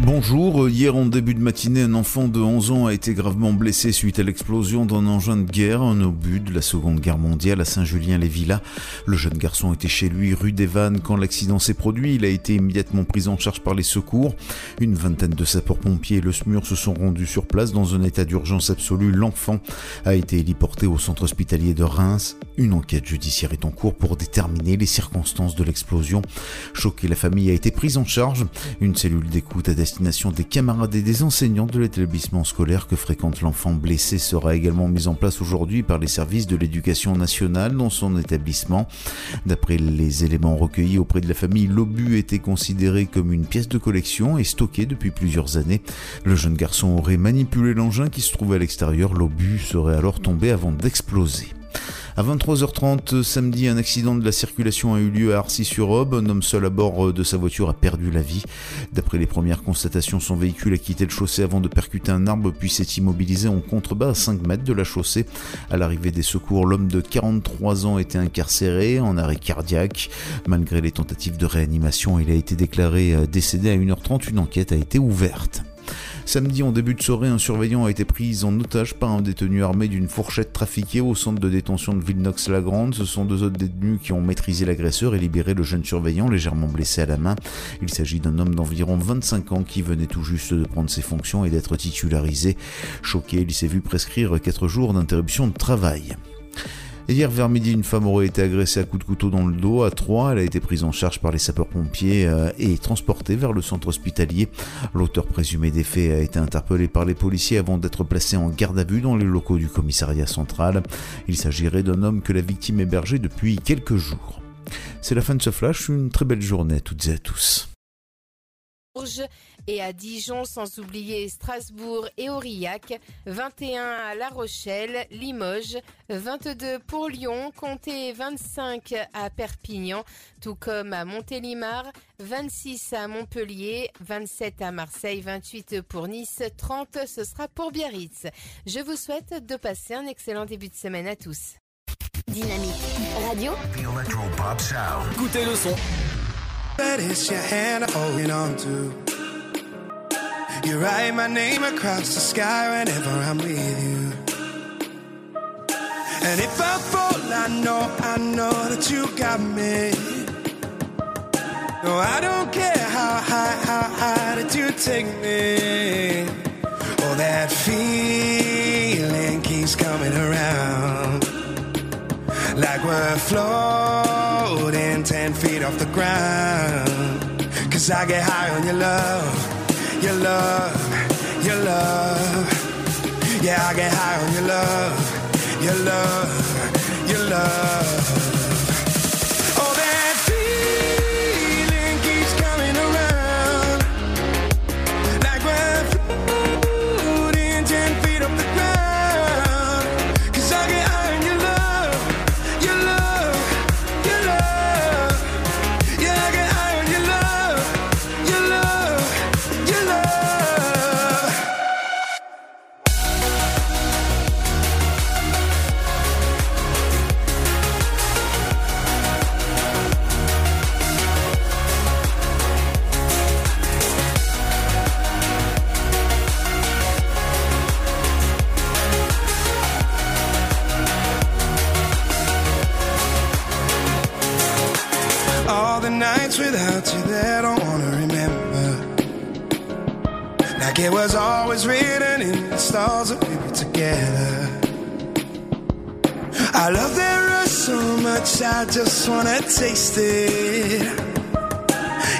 Bonjour, euh, hier en début de matinée, un enfant de 11 ans a été gravement blessé suite à l'explosion d'un engin de guerre, un obus de la Seconde Guerre mondiale à Saint-Julien-les-Villas. Le jeune garçon était chez lui rue des Vannes quand l'accident s'est produit. Il a été immédiatement pris en charge par les secours. Une vingtaine de sapeurs-pompiers et le SMUR se sont rendus sur place dans un état d'urgence absolue. L'enfant a été héliporté au centre hospitalier de Reims. Une enquête judiciaire est en cours pour déterminer les circonstances de l'explosion. Choquée, la famille a été prise en charge. Une cellule d'écoute à destination des camarades et des enseignants de l'établissement scolaire que fréquente l'enfant blessé sera également mise en place aujourd'hui par les services de l'éducation nationale dans son établissement. D'après les éléments recueillis auprès de la famille, l'obus était considéré comme une pièce de collection et stocké depuis plusieurs années. Le jeune garçon aurait manipulé l'engin qui se trouvait à l'extérieur. L'obus serait alors tombé avant d'exploser. À 23h30 samedi, un accident de la circulation a eu lieu à Arcis-sur-Aube. Un homme seul à bord de sa voiture a perdu la vie. D'après les premières constatations, son véhicule a quitté le chaussée avant de percuter un arbre puis s'est immobilisé en contrebas à 5 mètres de la chaussée. À l'arrivée des secours, l'homme de 43 ans était incarcéré en arrêt cardiaque. Malgré les tentatives de réanimation, il a été déclaré euh, décédé à 1h30. Une enquête a été ouverte. Samedi, en début de soirée, un surveillant a été pris en otage par un détenu armé d'une fourchette trafiquée au centre de détention de Villenox-la-Grande. Ce sont deux autres détenus qui ont maîtrisé l'agresseur et libéré le jeune surveillant légèrement blessé à la main. Il s'agit d'un homme d'environ 25 ans qui venait tout juste de prendre ses fonctions et d'être titularisé. Choqué, il s'est vu prescrire 4 jours d'interruption de travail. Hier vers midi, une femme aurait été agressée à coups de couteau dans le dos à Troyes. Elle a été prise en charge par les sapeurs-pompiers euh, et transportée vers le centre hospitalier. L'auteur présumé des faits a été interpellé par les policiers avant d'être placé en garde à vue dans les locaux du commissariat central. Il s'agirait d'un homme que la victime hébergeait depuis quelques jours. C'est la fin de ce flash, une très belle journée à toutes et à tous. Et à Dijon, sans oublier Strasbourg et Aurillac, 21 à La Rochelle, Limoges, 22 pour Lyon, comptez 25 à Perpignan, tout comme à Montélimar, 26 à Montpellier, 27 à Marseille, 28 pour Nice, 30 ce sera pour Biarritz. Je vous souhaite de passer un excellent début de semaine à tous. Dynamique Radio. The Electro Pop Sound. Écoutez le son. You write my name across the sky whenever I'm with you. And if I fall, I know, I know that you got me. No, I don't care how high, how high that you take me. Oh, that feeling keeps coming around. Like we're floating 10 feet off the ground. Cause I get high on your love, your love, your love. Yeah, I get high on your love, your love, your love. taste it.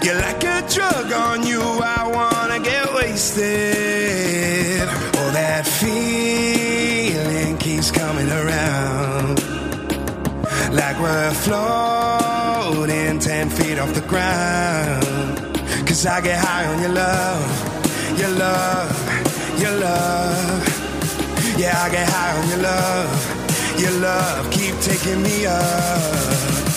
You're like a drug on you, I wanna get wasted. Oh, that feeling keeps coming around. Like we're floating 10 feet off the ground. Cause I get high on your love, your love, your love. Yeah, I get high on your love, your love. Keep taking me up.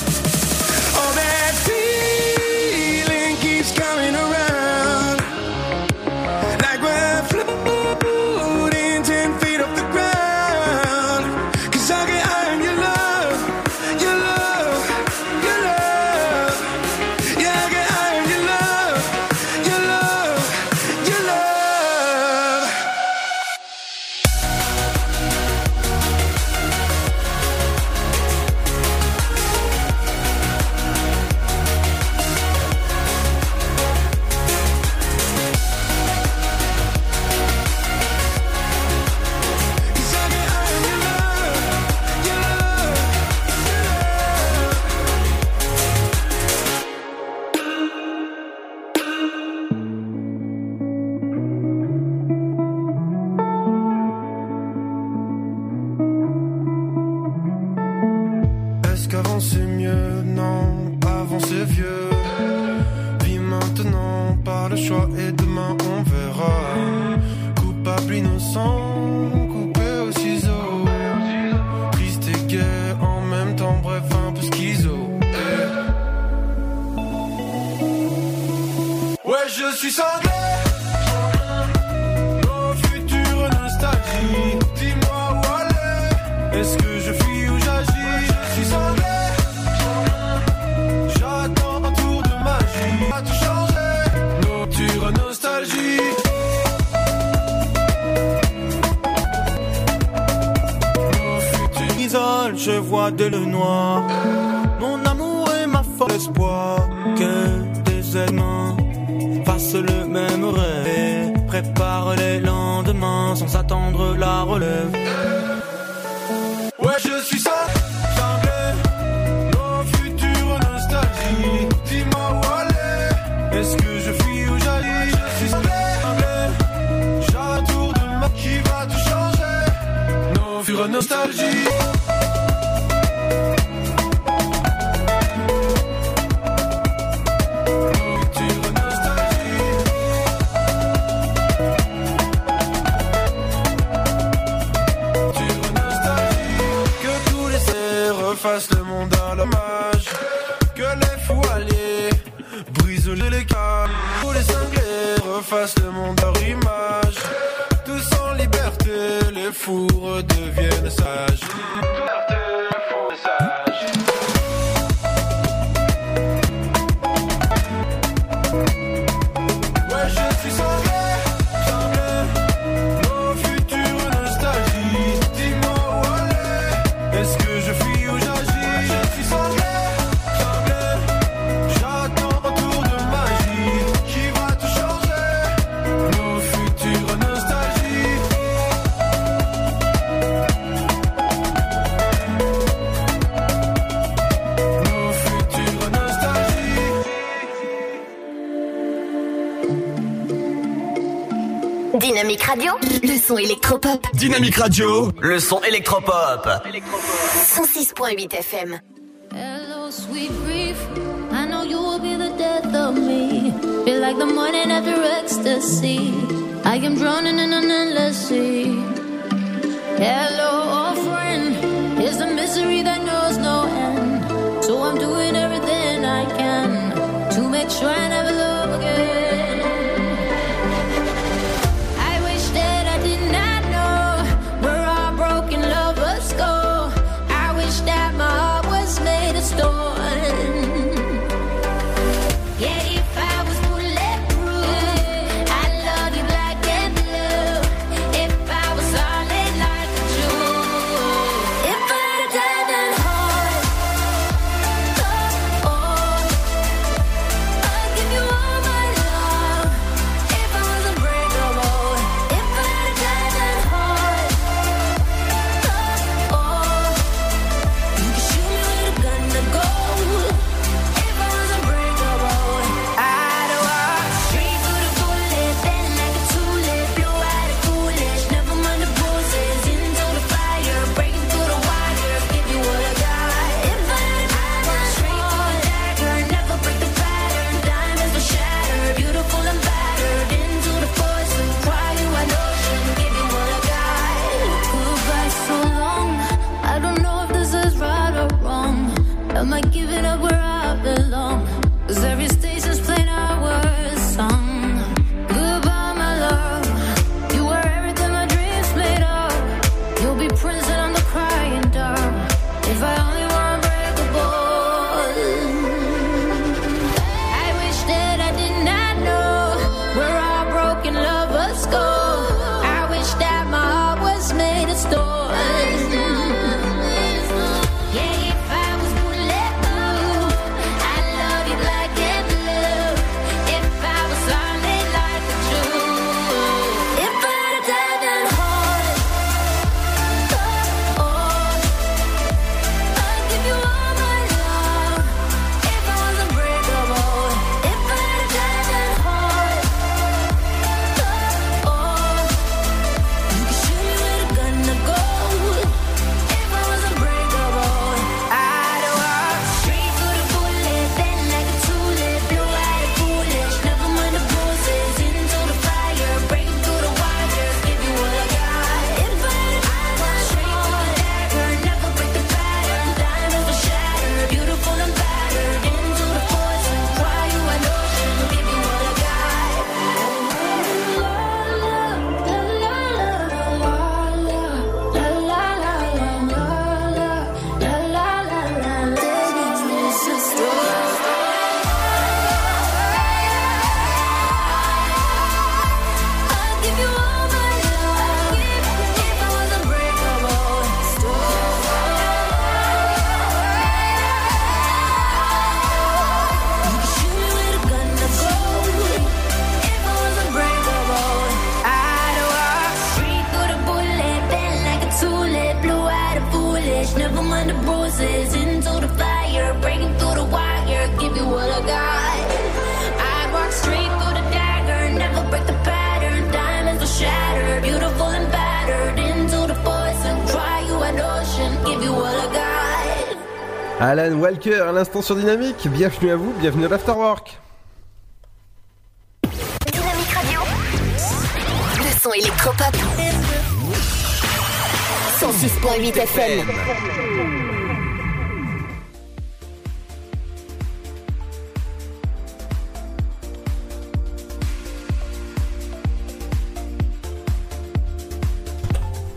sur Nostalgie. fasse le monde à l'hommage Que les fous alliés brisent les câbles Tous les cinglés refassent le monde à rimage fous redeviennent sages. son électropop. Dynamique Radio, le son électropop. 106.8 FM. Hello, sweet grief. I know you will be the death of me. Feel like the morning after ecstasy. I am drowning in an endless sea. Hello, friend. It's a misery that knows no end. So I'm doing everything I can to make sure I never. L'instant sur Dynamique, bienvenue à vous, bienvenue à l'Afterwork. Dynamique Radio. Le son électropop. 106.8 FM.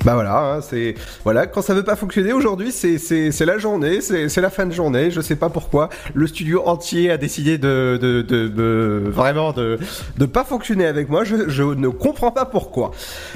Bah voilà, voilà quand ça veut pas fonctionner aujourd'hui, c'est la journée, c'est la fin de journée. Je sais pas pourquoi le studio entier a décidé de vraiment de de pas fonctionner avec moi. Je ne comprends pas pourquoi.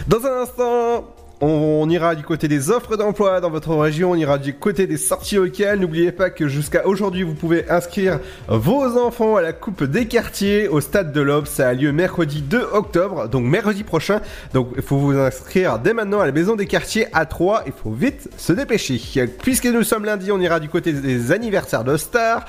Dans un instant. On, ira du côté des offres d'emploi dans votre région, on ira du côté des sorties locales. N'oubliez pas que jusqu'à aujourd'hui, vous pouvez inscrire vos enfants à la Coupe des quartiers au Stade de l'Aube. Ça a lieu mercredi 2 octobre, donc mercredi prochain. Donc il faut vous inscrire dès maintenant à la Maison des quartiers à 3. Il faut vite se dépêcher. Puisque nous sommes lundi, on ira du côté des anniversaires de stars.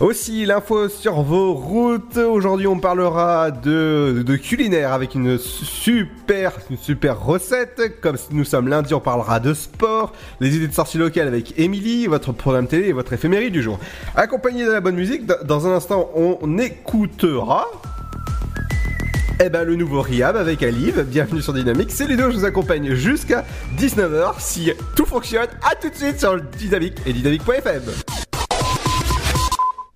Aussi, l'info sur vos routes. Aujourd'hui, on parlera de, culinaire avec une super, une super recette. Comme nous sommes lundi, on parlera de sport, les idées de sortie locale avec Émilie, votre programme télé et votre éphémérie du jour. Accompagné de la bonne musique, dans un instant, on écoutera eh ben, le nouveau Riab avec Alive, bienvenue sur Dynamique. C'est Ludo, je vous accompagne jusqu'à 19h. Si tout fonctionne, à tout de suite sur Dynamique et dynamique.fm.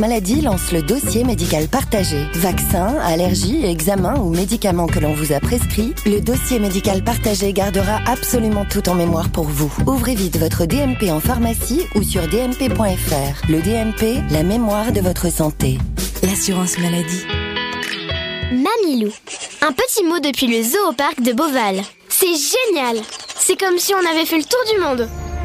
maladie lance le dossier médical partagé. Vaccins, allergies, examens ou médicaments que l'on vous a prescrits, le dossier médical partagé gardera absolument tout en mémoire pour vous. Ouvrez vite votre DMP en pharmacie ou sur dmp.fr. Le DMP, la mémoire de votre santé. L'assurance maladie. Mamilou. Un petit mot depuis le zoo parc de Beauval. C'est génial C'est comme si on avait fait le tour du monde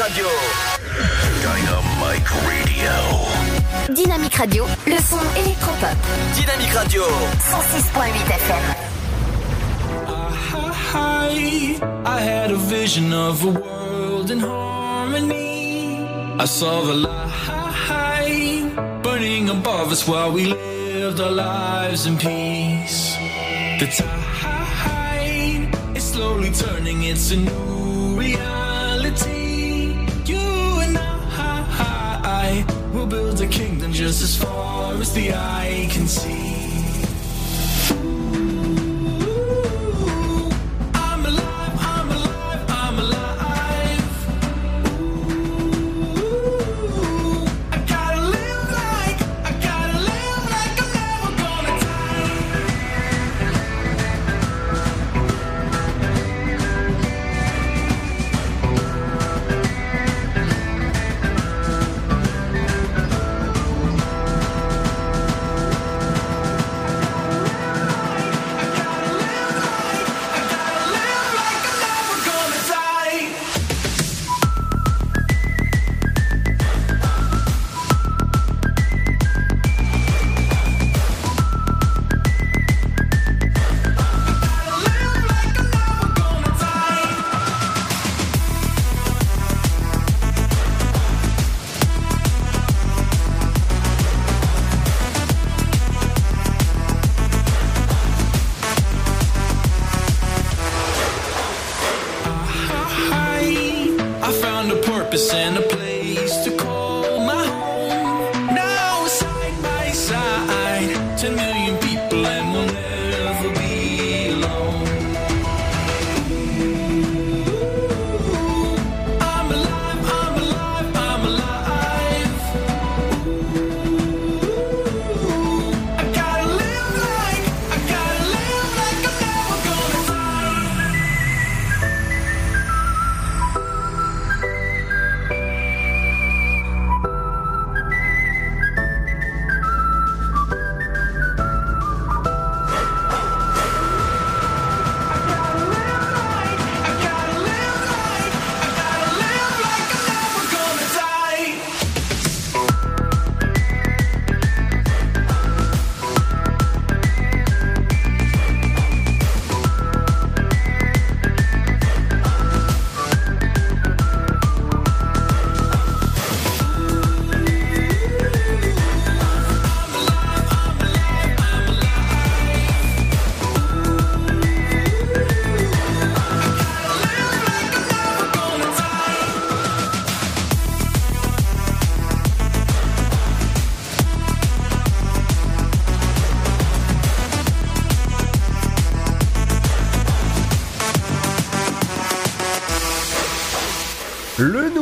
Dynamique Radio. Dynamic Radio. Dynamique Radio, le son électropop. Dynamique Radio. 106.8 FM. high. I had a vision of a world in harmony. I saw the light burning above us while we lived our lives in peace. The tide is slowly turning, it's a new reality. I will build a kingdom just as far as the eye can see.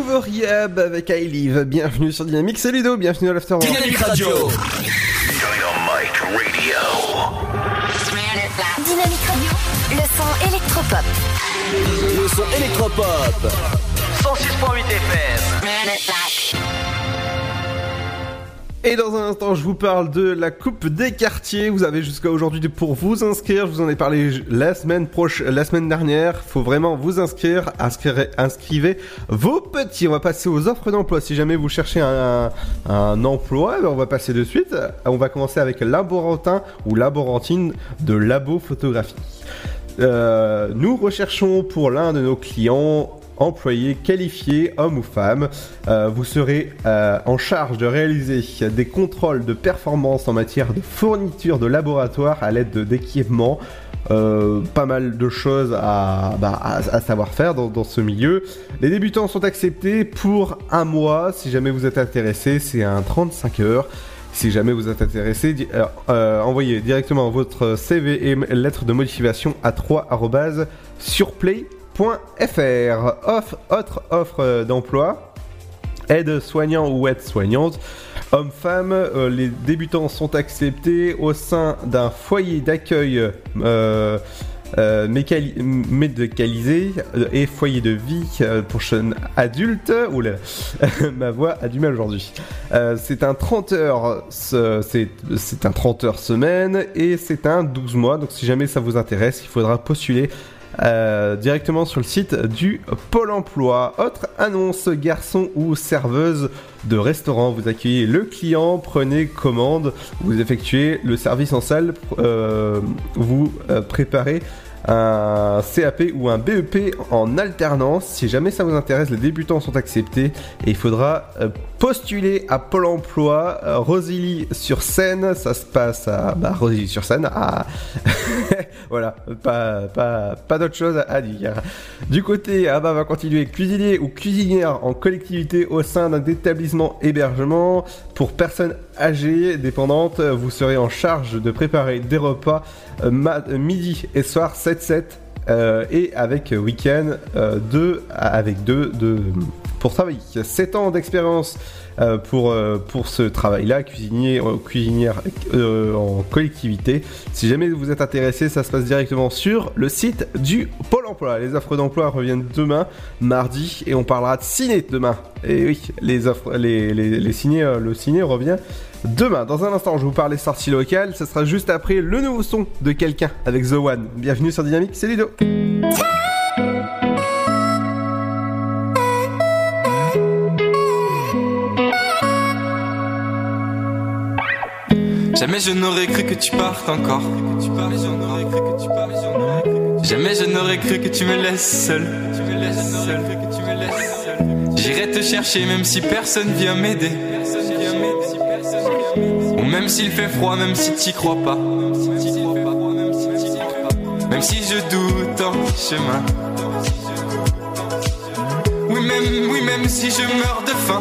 Le nouveau Riab avec I Live. Bienvenue sur Dynamique, c'est Ludo, bienvenue à l'After Dynamique Radio. Dynamique Radio, le son électropop. Le son électropop. 106.8 FM. Et dans un instant, je vous parle de la Coupe des quartiers. Vous avez jusqu'à aujourd'hui pour vous inscrire. Je vous en ai parlé la semaine prochaine, la semaine dernière. Faut vraiment vous inscrire. Inscrivez, vos petits. On va passer aux offres d'emploi. Si jamais vous cherchez un, emploi, ben, on va passer de suite. On va commencer avec laborantin ou laborantine de Labo Photographie. Euh, nous recherchons pour l'un de nos clients employés qualifiés, hommes ou femmes. Euh, vous serez euh, en charge de réaliser des contrôles de performance en matière de fourniture de laboratoire à l'aide de- d'équipements. Euh, pas mal de choses à, bah, savoir faire dans, ce milieu. Les débutants sont acceptés pour un mois. Si jamais vous êtes intéressé, c'est un 35 heures. Si jamais vous êtes intéressé, envoyez directement votre CV et lettre de motivation à 3 Off, autre offre euh, d'emploi aide soignant ou aide soignante. Hommes-femmes, euh, les débutants sont acceptés au sein d'un foyer d'accueil euh, médicalisé et foyer de vie pour jeunes adultes. Oula, ma voix a du mal aujourd'hui. C'est un 30 heures, ce- c'est c'est un 30 heures semaine et c'est un 12 mois. Donc si jamais ça vous intéresse, il faudra postuler euh, directement sur le site du Pôle emploi. Autre annonce, garçon ou serveuse de restaurant, vous accueillez le client, prenez commande, vous effectuez le service en salle, euh, vous euh, préparez un CAP ou un BEP en alternance. Si jamais ça vous intéresse, les débutants sont acceptés et il faudra euh, postuler à Pôle emploi, euh, Rosilly sur Seine. Ça se passe à bah, Rosilly sur Seine. À... voilà, pas, pas, d'autre chose à dire. Du côté, ah bah, va continuer cuisinier ou cuisinière en collectivité au sein d'un établissement hébergement pour personnes âgées dépendantes. Vous serez en charge de préparer des repas euh, euh, midi et soir 7-7 euh, et avec week-end euh, deux avec deux de pour travailler. 7 ans d'expérience pour, euh, pour ce travail-là, cuisinier, euh, cuisinière euh, en collectivité. Si jamais vous êtes intéressé, ça se passe directement sur le site du Pôle emploi. Les offres d'emploi reviennent demain, mardi, et on parlera de ciné demain. Et oui, les offres, les, les, ciné, euh, le ciné revient demain. Dans un instant, je vous parle des sorties locales. Ce sera juste après le nouveau son de quelqu'un avec The One. Bienvenue sur Dynamique, c'est Ludo. Jamais je n'aurais cru que tu partes encore. Jamais je n'aurais cru que tu me laisses seul. J'irai te chercher même si personne vient m'aider. Ou même s'il fait froid, même si t'y crois pas. Même si je doute en chemin. Oui, même, oui, même si je meurs de faim.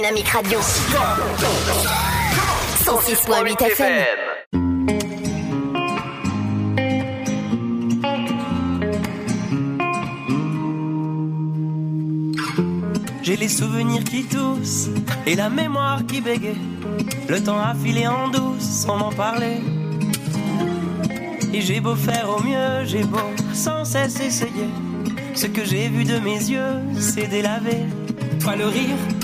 Dynamique Radio. 106.8 FM. J'ai les souvenirs qui toussent et la mémoire qui bégaye. Le temps a filé en douce sans m'en parler. Et j'ai beau faire au mieux, j'ai beau sans cesse essayer. Ce que j'ai vu de mes yeux, c'est délavé. Toi le rire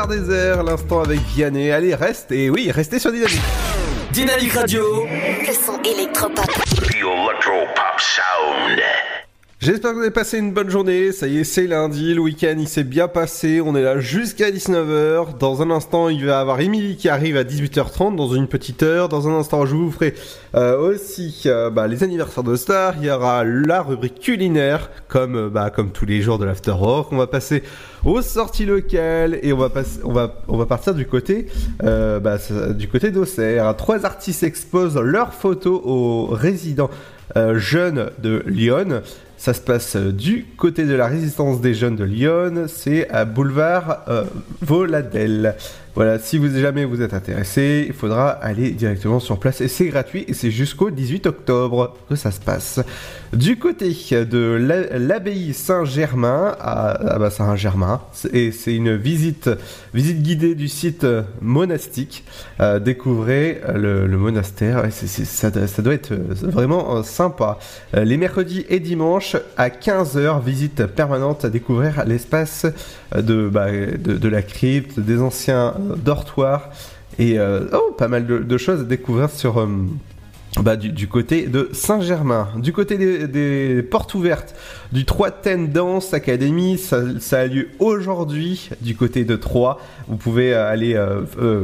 Boulevard désert, l'instant avec Vianney. Allez, reste et oui, restez sur Dynamique. Dynamique Radio. Le son électropop. The Electro Pop Sound. J'espère que vous avez passé une bonne journée. Ça y est, c'est lundi. Le week-end, il s'est bien passé. On est là jusqu'à 19h. Dans un instant, il va y avoir Émilie qui arrive à 18h30 dans une petite heure. Dans un instant, je vous ferai euh, aussi euh, bah, les anniversaires de stars. Il y aura la rubrique culinaire, comme euh, bah, comme tous les jours de l'After Rock. On va passer aux sorties locales et on va passer, on va on va partir du côté bah, du côté d'Auxerre. Trois artistes exposent leurs photos aux résidents jeunes de Lyon. Ça se passe euh, du côté de la résistance des jeunes de Lyon, c'est à boulevard euh, Voladel. Voilà, si jamais vous êtes intéressé, il faudra aller directement sur place et c'est gratuit et c'est jusqu'au 18 octobre que ça se passe. Du côté de la- l'abbaye Saint-Germain à, ah bah, Saint-Germain et c'est une visite visite guidée du site euh, monastique. Euh, découvrez euh, le, monastère, ça, ça doit être vraiment sympa. Les mercredis et dimanches à 15h, visite permanente à découvrir l'espace de, bah, de, la crypte, des anciens dortoirs et euh, oh, pas mal de, choses à découvrir sur, euh, bah, du, côté de Saint-Germain. Du côté des, portes ouvertes du 3 Ten Dance Academy, ça, a lieu aujourd'hui du côté de Troyes. Vous pouvez euh, aller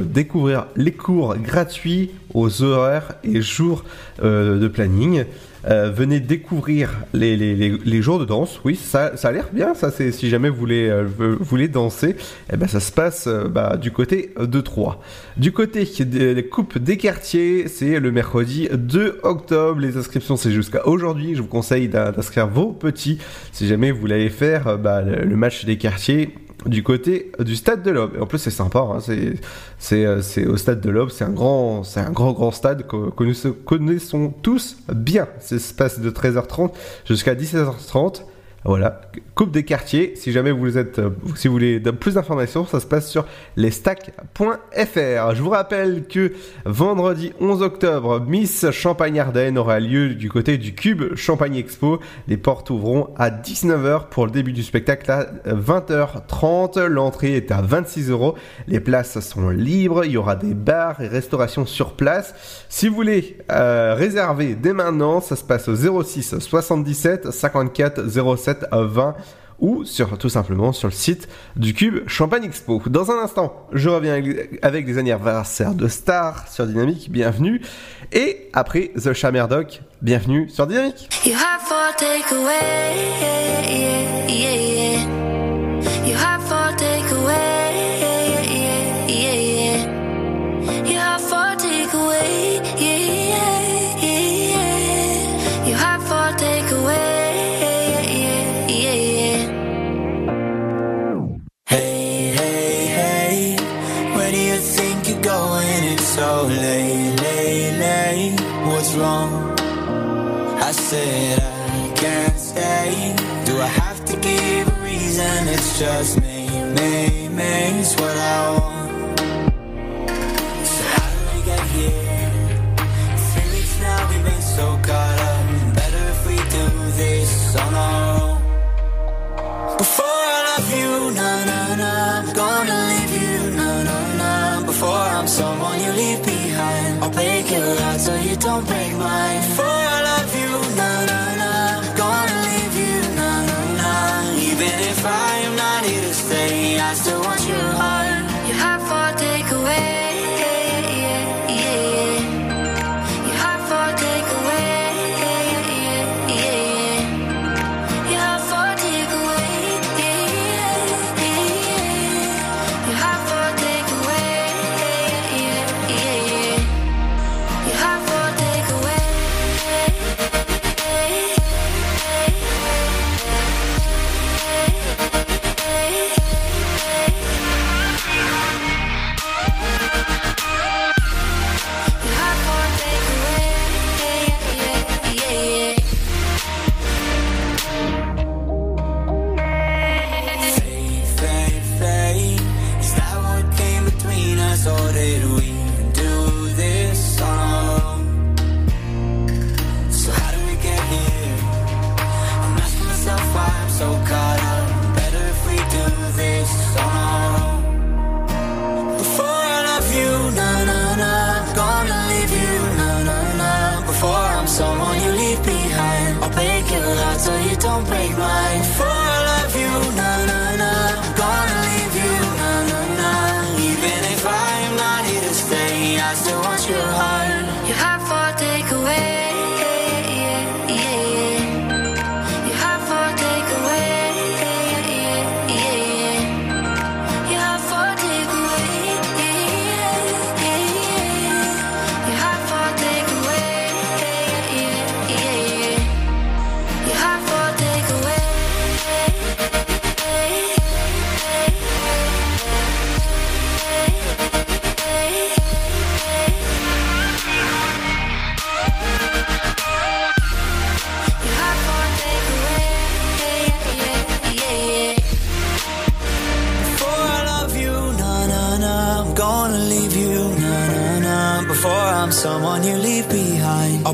découvrir les cours gratuits aux horaires et jours de planning. Euh, venez découvrir les, les, les, les jours de danse. Oui, ça, ça a l'air bien. Ça, c'est si jamais vous voulez, euh, voulez danser, eh ben ça se passe euh, bah, du côté de Troyes. Du côté des des coupes des quartiers, c'est le mercredi 2 octobre. Les inscriptions, c'est jusqu'à aujourd'hui. Je vous conseille d'in- d'inscrire vos petits si jamais vous voulez faire euh, bah, le match des quartiers du côté du stade de l'Aube. En plus, c'est sympa. hein, c'est, euh, au stade de l'Aube. C'est un grand, c'est un grand, grand stade que, que nous connaissons tous bien. Ça se passe de 13h30 jusqu'à 17h30. Voilà, Coupe des quartiers. Si jamais vous êtes, euh, si vous voulez plus d'informations, ça se passe sur lesstacks.fr. Je vous rappelle que vendredi 11 octobre, Miss Champagne Ardenne aura lieu du côté du Cube Champagne Expo. Les portes ouvriront à 19h pour le début du spectacle à 20h30. L'entrée est à 26 euros. Les places sont libres. Il y aura des bars et restaurations sur place. Si vous voulez euh, réserver dès maintenant, ça se passe au 06 77 54 07 20 ou sur tout simplement sur le site du Cube Champagne Expo. Dans un instant, je reviens avec- les anniversaires de stars sur Dynamique, bienvenue. Et après The Chamerdoc, bienvenue sur Dynamique. Said I can't stay. Do I have to give a reason? It's just me, me, me. It's what I want. So how did we get here? Three weeks now we've been so caught up. Better if we do this on our own. Before I love you, na na na, I'm gonna leave you, na na na. Before I'm someone you leave behind, I'll break your heart so you don't break mine. Before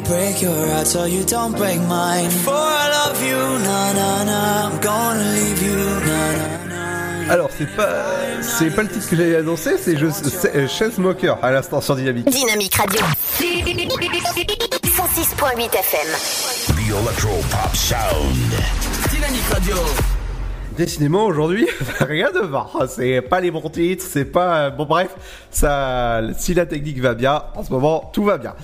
break your heart so you don't break mine. For I love you, na na na. I'm gonna leave you, na na. Alors, c'est pas, c'est pas le titre que j'avais annoncé, c'est euh, Chainsmoker à l'instant sur Dynamique. Dynamique Radio. 106.8 FM. The Electro Pop Sound. Dynamique Radio. Décidément, aujourd'hui, rien ne va. C'est pas les bons titres, c'est pas. Bon, bref, ça, si la technique va bien, en ce moment, tout va bien.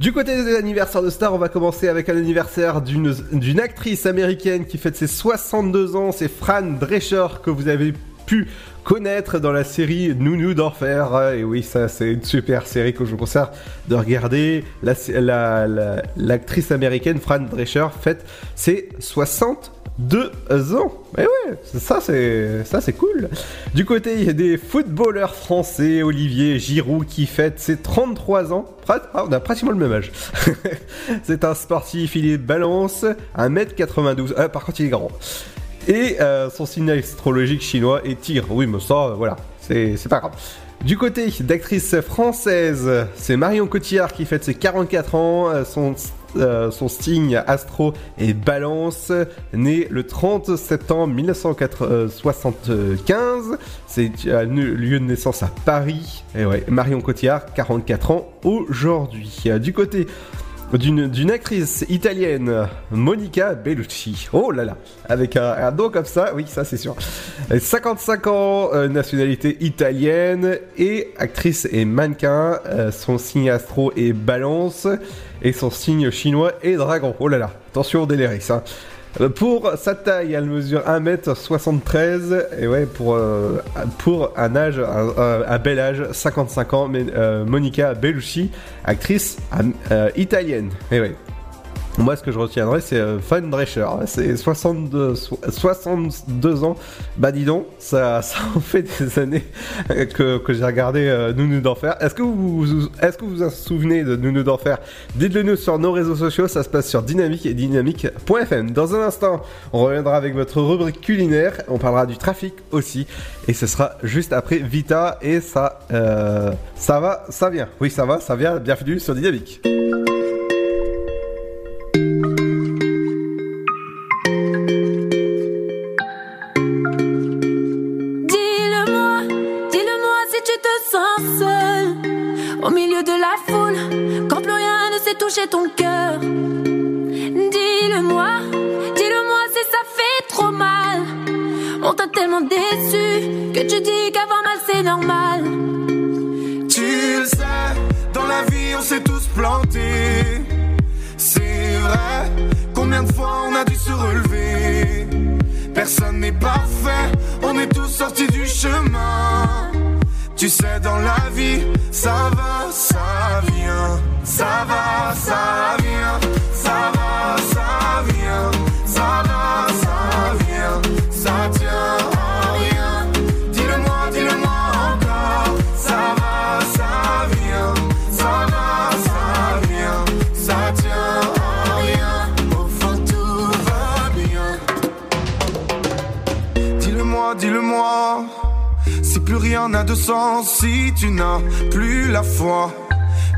Du côté des anniversaires de stars, on va commencer avec un anniversaire d'une actrice américaine qui fête ses 62 ans. C'est Fran Drescher que vous avez pu connaître dans la série Nounou d'enfer. Et oui, ça c'est une super série que je vous conseille de regarder. La- la- L'actrice américaine Fran Drescher fête ses 62 ans. Mais ouais, ça c'est ça c'est cool. Du côté il y a des footballeurs français, Olivier Giroud qui fête ses 33 ans. Ah, on a pratiquement le même âge. c'est un sportif, il est balance 1m92. Ah, par contre il est grand. Et euh, son signe astrologique chinois est tigre. Oui, mais ça, euh, voilà, c'est pas grave. Du côté d'actrice française, c'est Marion Cotillard qui fête ses 44 ans. Euh, Son, euh, son signe astro est balance, né le 30 septembre 1975. C'est un lieu de naissance à Paris. Et ouais, Marion Cotillard, 44 ans aujourd'hui. Euh, Du côté d'une actrice italienne, Monica Bellucci. Oh là là, avec un, nom comme ça, oui, ça c'est sûr. Euh, 55 ans, euh, nationalité italienne, et actrice et mannequin. Euh, son signe astro est balance, et son signe chinois est dragon. Oh là là, attention Déléris. Hein. Euh, Pour sa taille, elle mesure 1m73 et ouais pour euh, pour un âge un, bel âge 55 ans mais euh, Monica Bellucci actrice italienne. Et ouais moi ce que je retiendrai c'est euh, Fun Drescher c'est 62 so- 62 ans. Bah dis donc ça en fait des années que, que j'ai regardé euh, Nounou d'enfer. Est-ce que vous vous- est-ce que vous vous en souvenez de Nounou d'enfer? Dites-le nous sur nos réseaux sociaux. Ça se passe sur dynamique et dynamique.fm dans un instant on reviendra avec votre rubrique culinaire. On parlera du trafic aussi. Et ce sera juste après Vita. Et ça euh, ça va ça vient. Oui ça va ça vient. Bienvenue sur dynamique toucher ton cœur. Dis-le-moi, dis-le-moi si ça fait trop mal. On t'a tellement déçu que tu dis qu'avoir mal c'est normal. Tu le sais, dans la vie on s'est tous plantés. C'est vrai, combien de fois on a dû se relever? Personne n'est parfait, on est tous sortis du chemin. Tu sais, dans la vie, ça va, ça vient. Ça va, ça vient. Ça va, ça vient. Ça va, ça vient. Ça tient à rien. Dis-le-moi, dis-le-moi encore. Ça va, ça vient. Ça va, ça vient. Ça tient à rien. Au fond, tout va bien. Dis-le-moi, dis-le-moi. Si plus rien n'a de sens, si tu n'as plus la foi,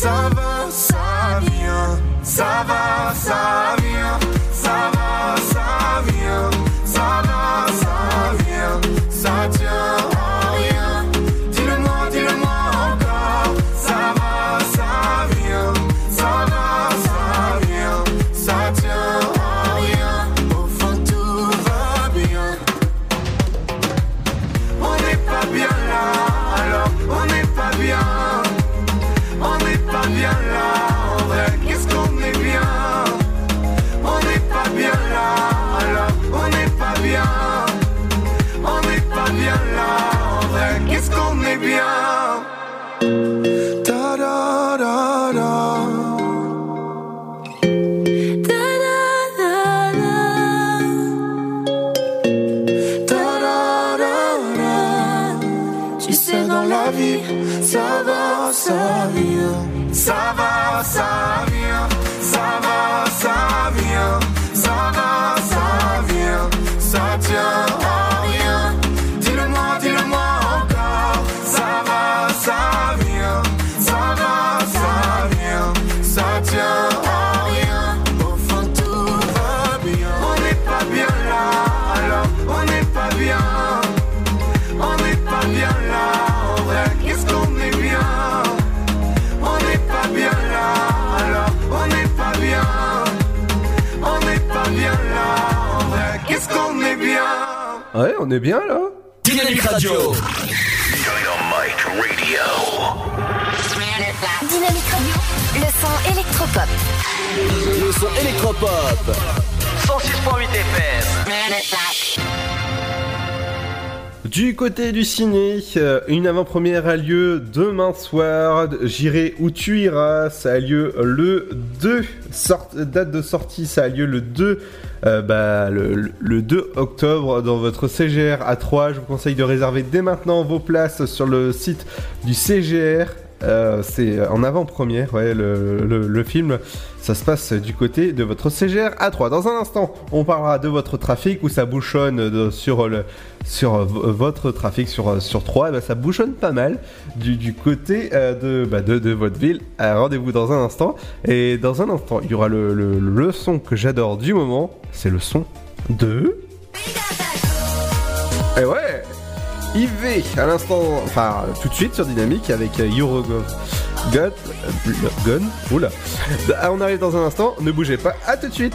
ça va, ça vient. Ça va, ça vient. Ça va, ça vient. Ça va, ça vient. Ça côté du ciné, euh, une avant-première a lieu demain soir. J'irai où tu iras. Ça a lieu le 2. Sort- date de sortie, ça a lieu le 2. euh, bah, le, le 2 octobre dans votre CGR à 3. Je vous conseille de réserver dès maintenant vos places sur le site du CGR. Euh, c'est en avant-première, ouais, le, le- le film. Ça se passe du côté de votre CGR A3. Dans un instant, on parlera de votre trafic où ça bouchonne de- sur le sur euh, votre trafic sur euh, sur 3. Eh ben, ça bouchonne pas mal du, du côté euh, de, bah, de de votre ville. Euh, Rendez-vous dans un instant. Et dans un instant, il y aura le, le, le son que j'adore du moment. C'est le son de. Et ouais IV à l'instant, enfin tout de suite sur Dynamique avec Eurogov. Got, euh, Gun, oula. Ah, on arrive dans un instant, ne bougez pas, à tout de suite.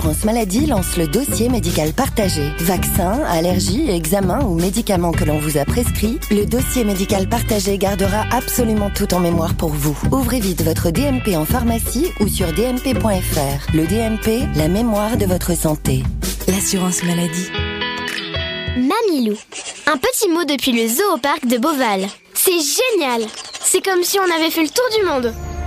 maladie lance le dossier médical partagé. Vaccins, allergies, examens ou médicaments que l'on vous a prescrits, le dossier médical partagé gardera absolument tout en mémoire pour vous. Ouvrez vite votre DMP en pharmacie ou sur dmp.fr. Le DMP, la mémoire de votre santé. L'assurance maladie. Mamilou. Un petit mot depuis le zoo au parc de Beauval. C'est génial C'est comme si on avait fait le tour du monde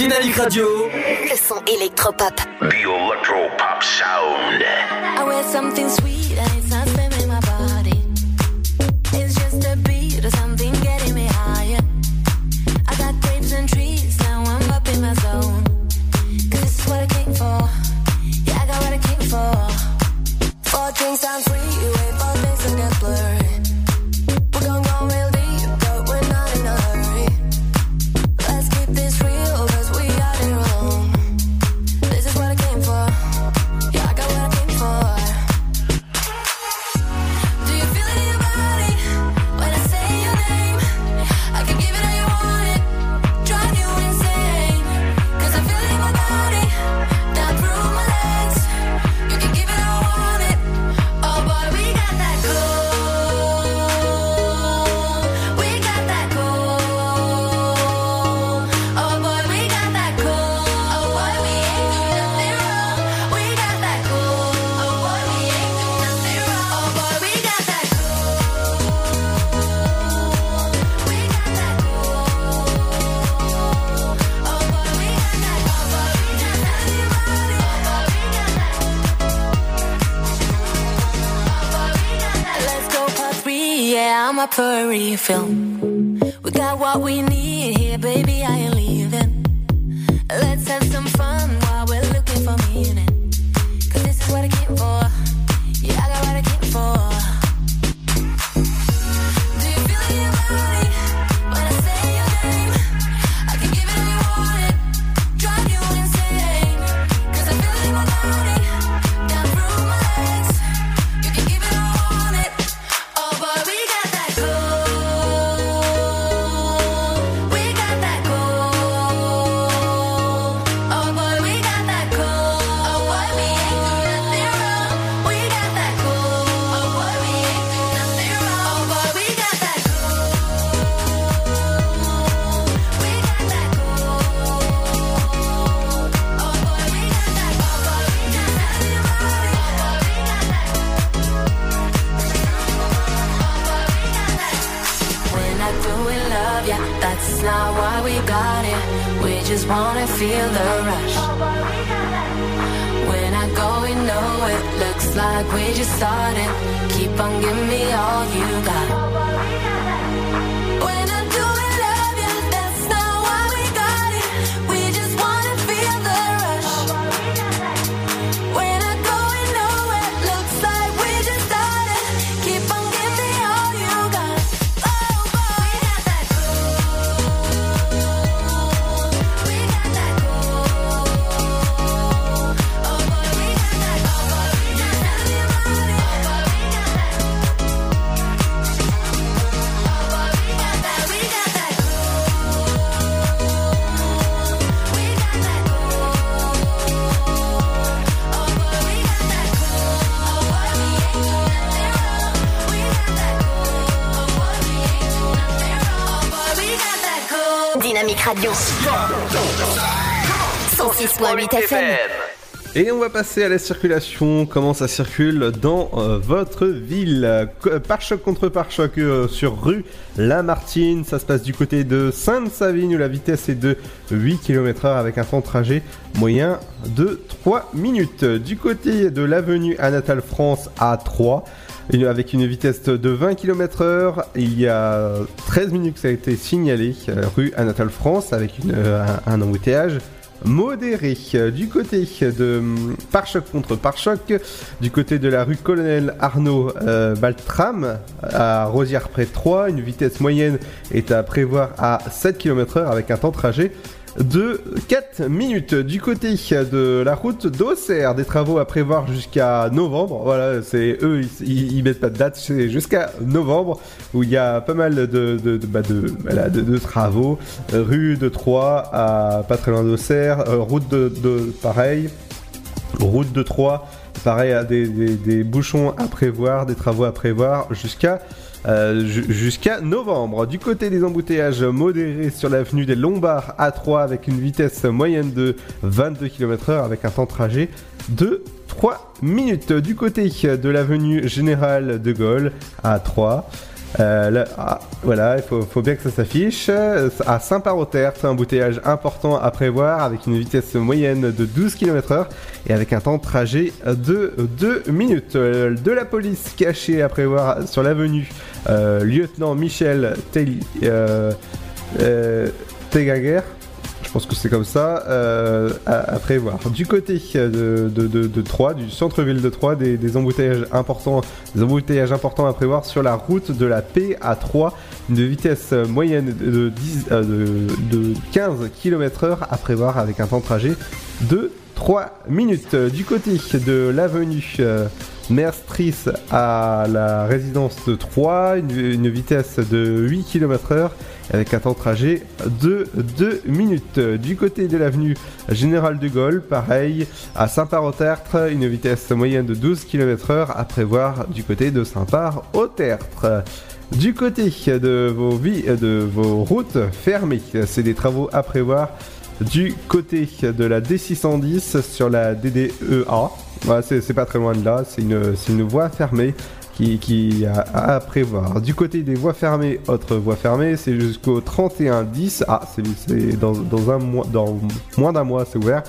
Dynamique Radio. Le son électropop. The Electro Pop Sound. I wear something sweet and it's not spamming my body. It's just a beat or something getting me higher. I got grapes and trees, now I'm up in my zone. 'Cause this is what I came for. Yeah, I got what I came for. Four drinks on free, We got what we need 106.8 FM. Et on va passer à la circulation, comment ça circule dans euh, votre ville? Co- Pare-choc contre pare-choc euh, sur rue Lamartine, ça se passe du côté de Sainte-Savine où la vitesse est de 8 km/h avec un temps de trajet moyen de 3 minutes. Du côté de l'avenue Anatole France à 3, une- avec une vitesse de 20 km/h. Il y a 13 minutes que ça a été signalé, euh, rue Anatole France, avec euh, un embouteillage modéré. Euh, Du côté de hum, pare-choc contre pare-choc, du côté de la rue Colonel Arnaud euh, Baltram, à Rosière-Près 3, une vitesse moyenne est à prévoir à 7 km/h avec un temps de trajet de 4 minutes. Du côté de la route d'Auxerre, des travaux à prévoir jusqu'à novembre. Voilà, c'est eux, ils, ils mettent pas de date, c'est jusqu'à novembre où il y a pas mal de, de, de, bah, travaux. Rue de Troyes, à pas très loin d'Auxerre, euh, route de, pareil, route de Troyes, pareil, à des bouchons à prévoir, des travaux à prévoir jusqu'à euh, ju- jusqu'à novembre. Du côté des embouteillages modérés sur l'avenue des Lombards à 3 avec une vitesse moyenne de 22 km/h avec un temps de trajet de 3 minutes. Du côté de l'avenue Général de Gaulle à 3. Euh, ah, voilà, il faut, faut bien que ça s'affiche. Euh, À Saint-Paroterre, c'est un embouteillage important à prévoir avec une vitesse moyenne de 12 km/h et avec un temps de trajet de 2 minutes. De la police cachée à prévoir sur l'avenue Lieutenant Michel euh, euh, Tegaguer. Je pense que c'est comme ça euh, à, prévoir. Du côté de, Troyes, du centre-ville de Troyes, des, embouteillages importants, des embouteillages importants à prévoir sur la route de la Paix à 3, une vitesse moyenne de, 10, euh, de, de 15 km/h à prévoir avec un temps de trajet de 3 minutes. Du côté de l'avenue euh, Merstris à la résidence de Troyes, une, une vitesse de 8 km/h avec un temps de trajet de 2 minutes. Du côté de l'avenue Général de Gaulle, pareil, à Saint-Par-au-Tertre, une vitesse moyenne de 12 km/h à prévoir du côté de Saint-Par-au-Tertre. Du côté de vos, vies, de vos routes fermées, c'est des travaux à prévoir du côté de la D610 sur la DDEA. C'est pas très loin de là, c'est une, voie fermée qui, a à prévoir. Du côté des voies fermées, autre voie fermée, c'est jusqu'au 31-10. Ah, c'est dans, moins d'un mois, c'est ouvert.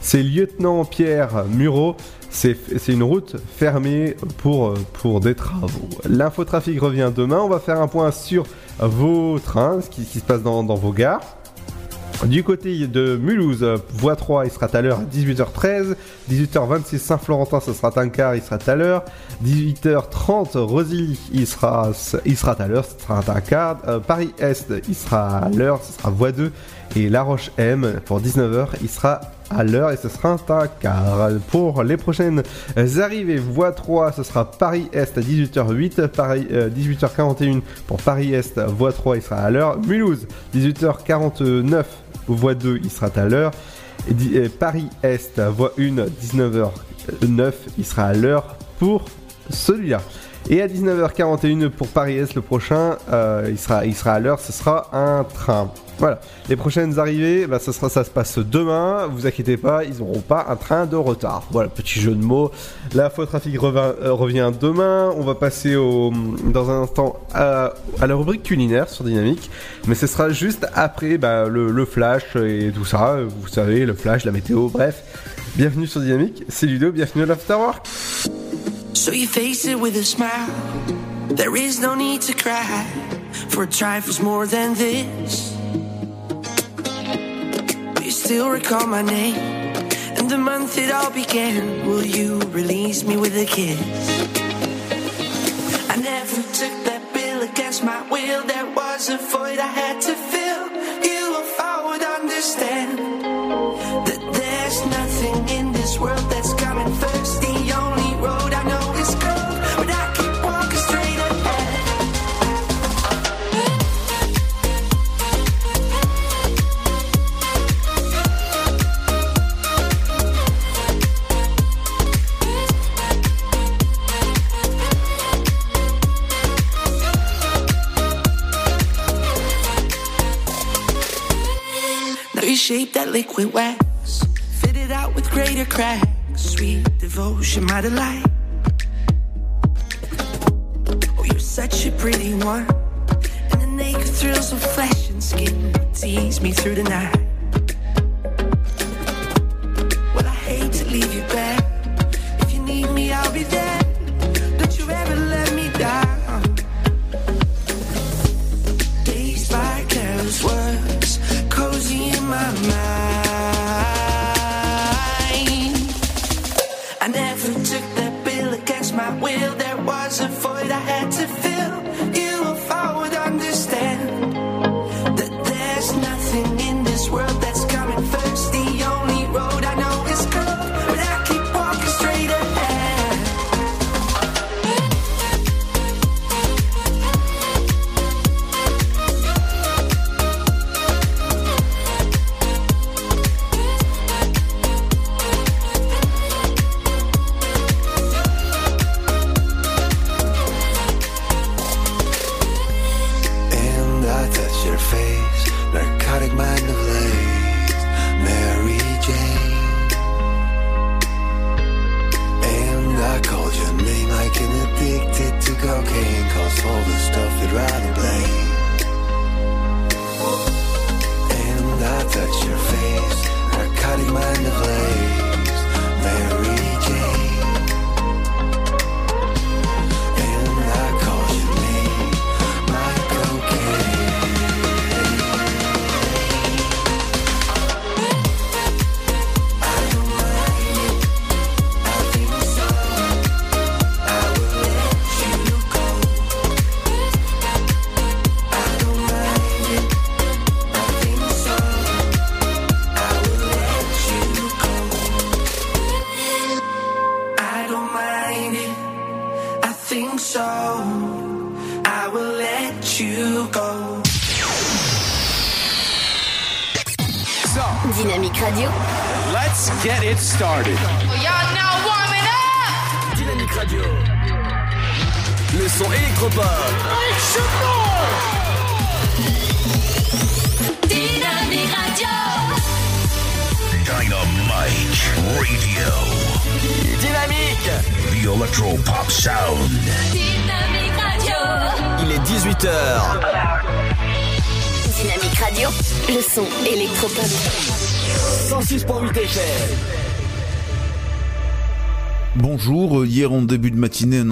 C'est lieutenant Pierre Murau. C'est une route fermée pour, des travaux. L'infotrafic revient demain. On va faire un point sur vos trains, ce qui, se passe dans vos gares. Du côté de Mulhouse, voie 3, il sera à l'heure à 18h13. 18h26 Saint-Florentin, ce sera un quart, il sera à l'heure. 18h30 Rosilly, il sera, il sera à l'heure, ce sera un quart. Euh, Paris-Est, il sera à l'heure, ce sera voie 2. Et La Roche M, pour 19h, il sera à l'heure et ce sera un quart. Pour les prochaines arrivées, voie 3, ce sera Paris-Est à 18h08, Paris, euh, 18h41 pour Paris-Est, voie 3, il sera à l'heure. Mulhouse, 18h49, voie 2, il sera à l'heure. Paris-Est, voie 1, 19h09, il sera à l'heure pour celui-là. Et à 19h41 pour Paris-Est, le prochain, euh, il, sera, il sera à l'heure, ce sera un train. Voilà. Les prochaines arrivées, bah, ça, sera, ça se passe demain. Vous inquiétez pas, ils n'auront pas un train de retard. Voilà, petit jeu de mots. La faux trafic revient, euh, revient demain. On va passer au, dans un instant à, la rubrique culinaire sur Dynamique. Mais ce sera juste après bah, le, le flash et tout ça. Vous savez, le flash, la météo, bref. Bienvenue sur Dynamique. C'est Ludo, bienvenue à l'Afterwork. So you face it with a smile. There is no need to cry for trifles more than this. You still recall my name and the month it all began? Will you release me with a kiss? I never took that bill against my will. There was a void I had to fill. You, if I would understand that there's nothing in this world that's coming shape that liquid wax, fit it out with greater cracks. Sweet devotion, my delight. Oh, you're such a pretty one, and the naked thrills of flesh and skin tease me through the night. Well, I hate to leave you back. If you need me, I'll be there.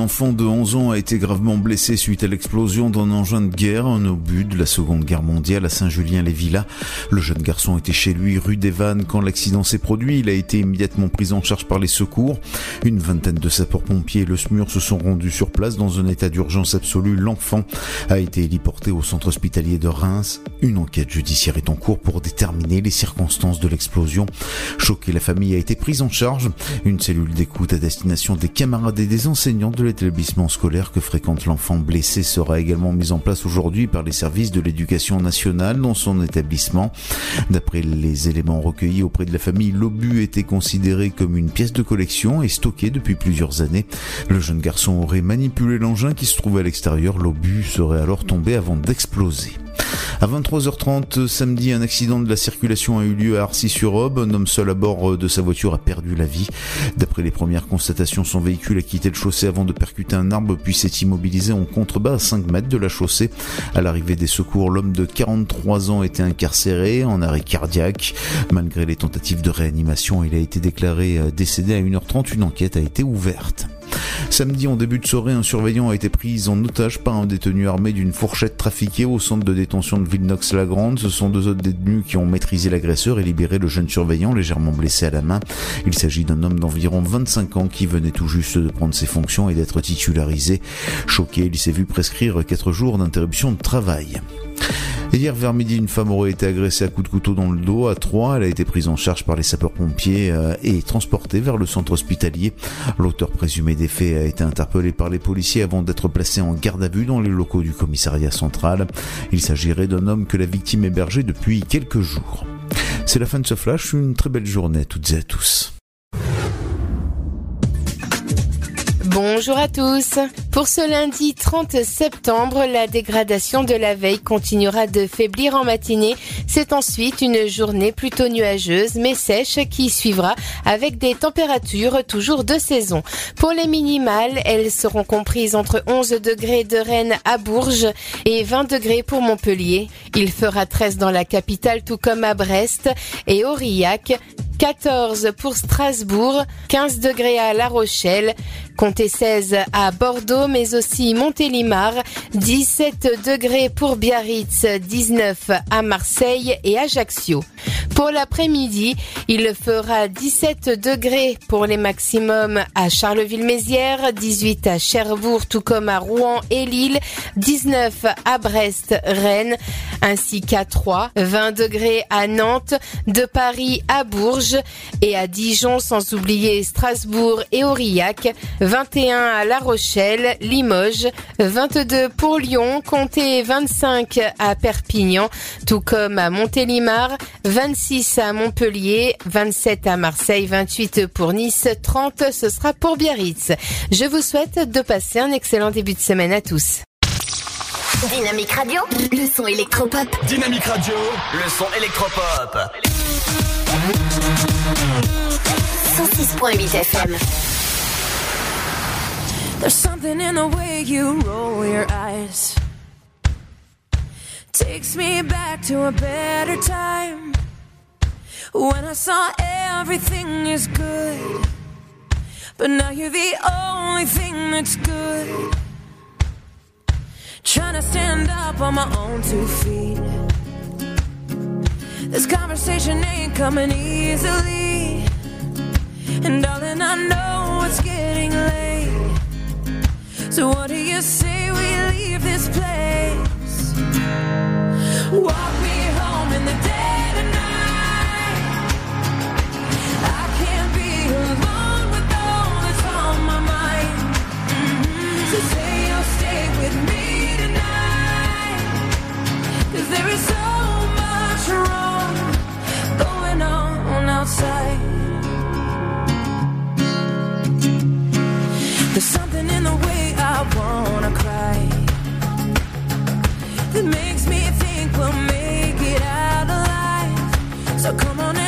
Enfant de 11 a été gravement blessé suite à l'explosion d'un engin de guerre, un obus de la Seconde Guerre mondiale à Saint-Julien-les-Villas. Le jeune garçon était chez lui rue des Vannes quand l'accident s'est produit. Il a été immédiatement pris en charge par les secours. Une vingtaine de sapeurs-pompiers et le SMUR se sont rendus sur place dans un état d'urgence absolu. L'enfant a été héliporté au centre hospitalier de Reims. Une enquête judiciaire est en cours pour déterminer les circonstances de l'explosion. Choquée, la famille a été prise en charge. Une cellule d'écoute à destination des camarades et des enseignants de l'établissement scolaire que fréquente l'enfant blessé sera également mise en place aujourd'hui par les services de l'éducation nationale dans son établissement. D'après les éléments recueillis auprès de la famille, l'obus était considéré comme une pièce de collection et stocké depuis plusieurs années. Le jeune garçon aurait manipulé l'engin qui se trouvait à l'extérieur. L'obus serait alors tombé avant d'exploser. À 23h30 samedi, un accident de la circulation a eu lieu à Arcis-sur-Aube. Un homme seul à bord de sa voiture a perdu la vie. D'après les premières constatations, son véhicule a quitté le chaussée avant de percuter un arbre puis s'est immobilisé en contrebas à 5 mètres de la chaussée. À l'arrivée des secours, l'homme de 43 ans était incarcéré en arrêt cardiaque. Malgré les tentatives de réanimation, il a été déclaré décédé à 1h30. Une enquête a été ouverte. Samedi, en début de soirée, un surveillant a été pris en otage par un détenu armé d'une fourchette trafiquée au centre de détention de Villenox-la-Grande. Ce sont deux autres détenus qui ont maîtrisé l'agresseur et libéré le jeune surveillant légèrement blessé à la main. Il s'agit d'un homme d'environ 25 ans qui venait tout juste de prendre ses fonctions et d'être titularisé. Choqué, il s'est vu prescrire 4 jours d'interruption de travail. Hier vers midi, une femme aurait été agressée à coups de couteau dans le dos à Troyes. Elle a été prise en charge par les sapeurs-pompiers euh, et transportée vers le centre hospitalier. L'auteur présumé des faits a été interpellé par les policiers avant d'être placé en garde à vue dans les locaux du commissariat central. Il s'agirait d'un homme que la victime hébergeait depuis quelques jours. C'est la fin de ce flash. Une très belle journée à toutes et à tous. Bonjour à tous. Pour ce lundi 30 septembre, la dégradation de la veille continuera de faiblir en matinée. C'est ensuite une journée plutôt nuageuse mais sèche qui suivra avec des températures toujours de saison. Pour les minimales, elles seront comprises entre 11 degrés de Rennes à Bourges et 20 degrés pour Montpellier. Il fera 13 dans la capitale tout comme à Brest et Aurillac. 14 pour Strasbourg, 15 degrés à La Rochelle, comptez 16 à Bordeaux, mais aussi Montélimar, 17 degrés pour Biarritz, 19 à Marseille et Ajaccio. Pour l'après-midi, il fera 17 degrés pour les maximums à Charleville-Mézières, 18 à Cherbourg, tout comme à Rouen et Lille, 19 à Brest, Rennes, ainsi qu'à Troyes, 20 degrés à Nantes, de Paris à Bourges, et à Dijon, sans oublier Strasbourg et Aurillac, 21 à La Rochelle, Limoges, 22 pour Lyon, comptez 25 à Perpignan, tout comme à Montélimar, 26 à Montpellier, 27 à Marseille, 28 pour Nice, 30 ce sera pour Biarritz. Je vous souhaite de passer un excellent début de semaine à tous. Dynamique Radio, le son électropop. Dynamique Radio, le son électropop. 106.8 FM. There's something in the way you roll your eyes. Takes me back to a better time. When I saw everything is good. But now you're the only thing that's good. Trying to stand up on my own two feet. This conversation ain't coming easily. And darling, I know it's getting late. So what do you say we leave this place? Walk me home in the day tonight. I can't be alone with all that's on my mind. Mm-hmm. So say you'll stay with me tonight. Cause there is so much wrong going on outside. There's that makes me think we'll make it out alive. So come on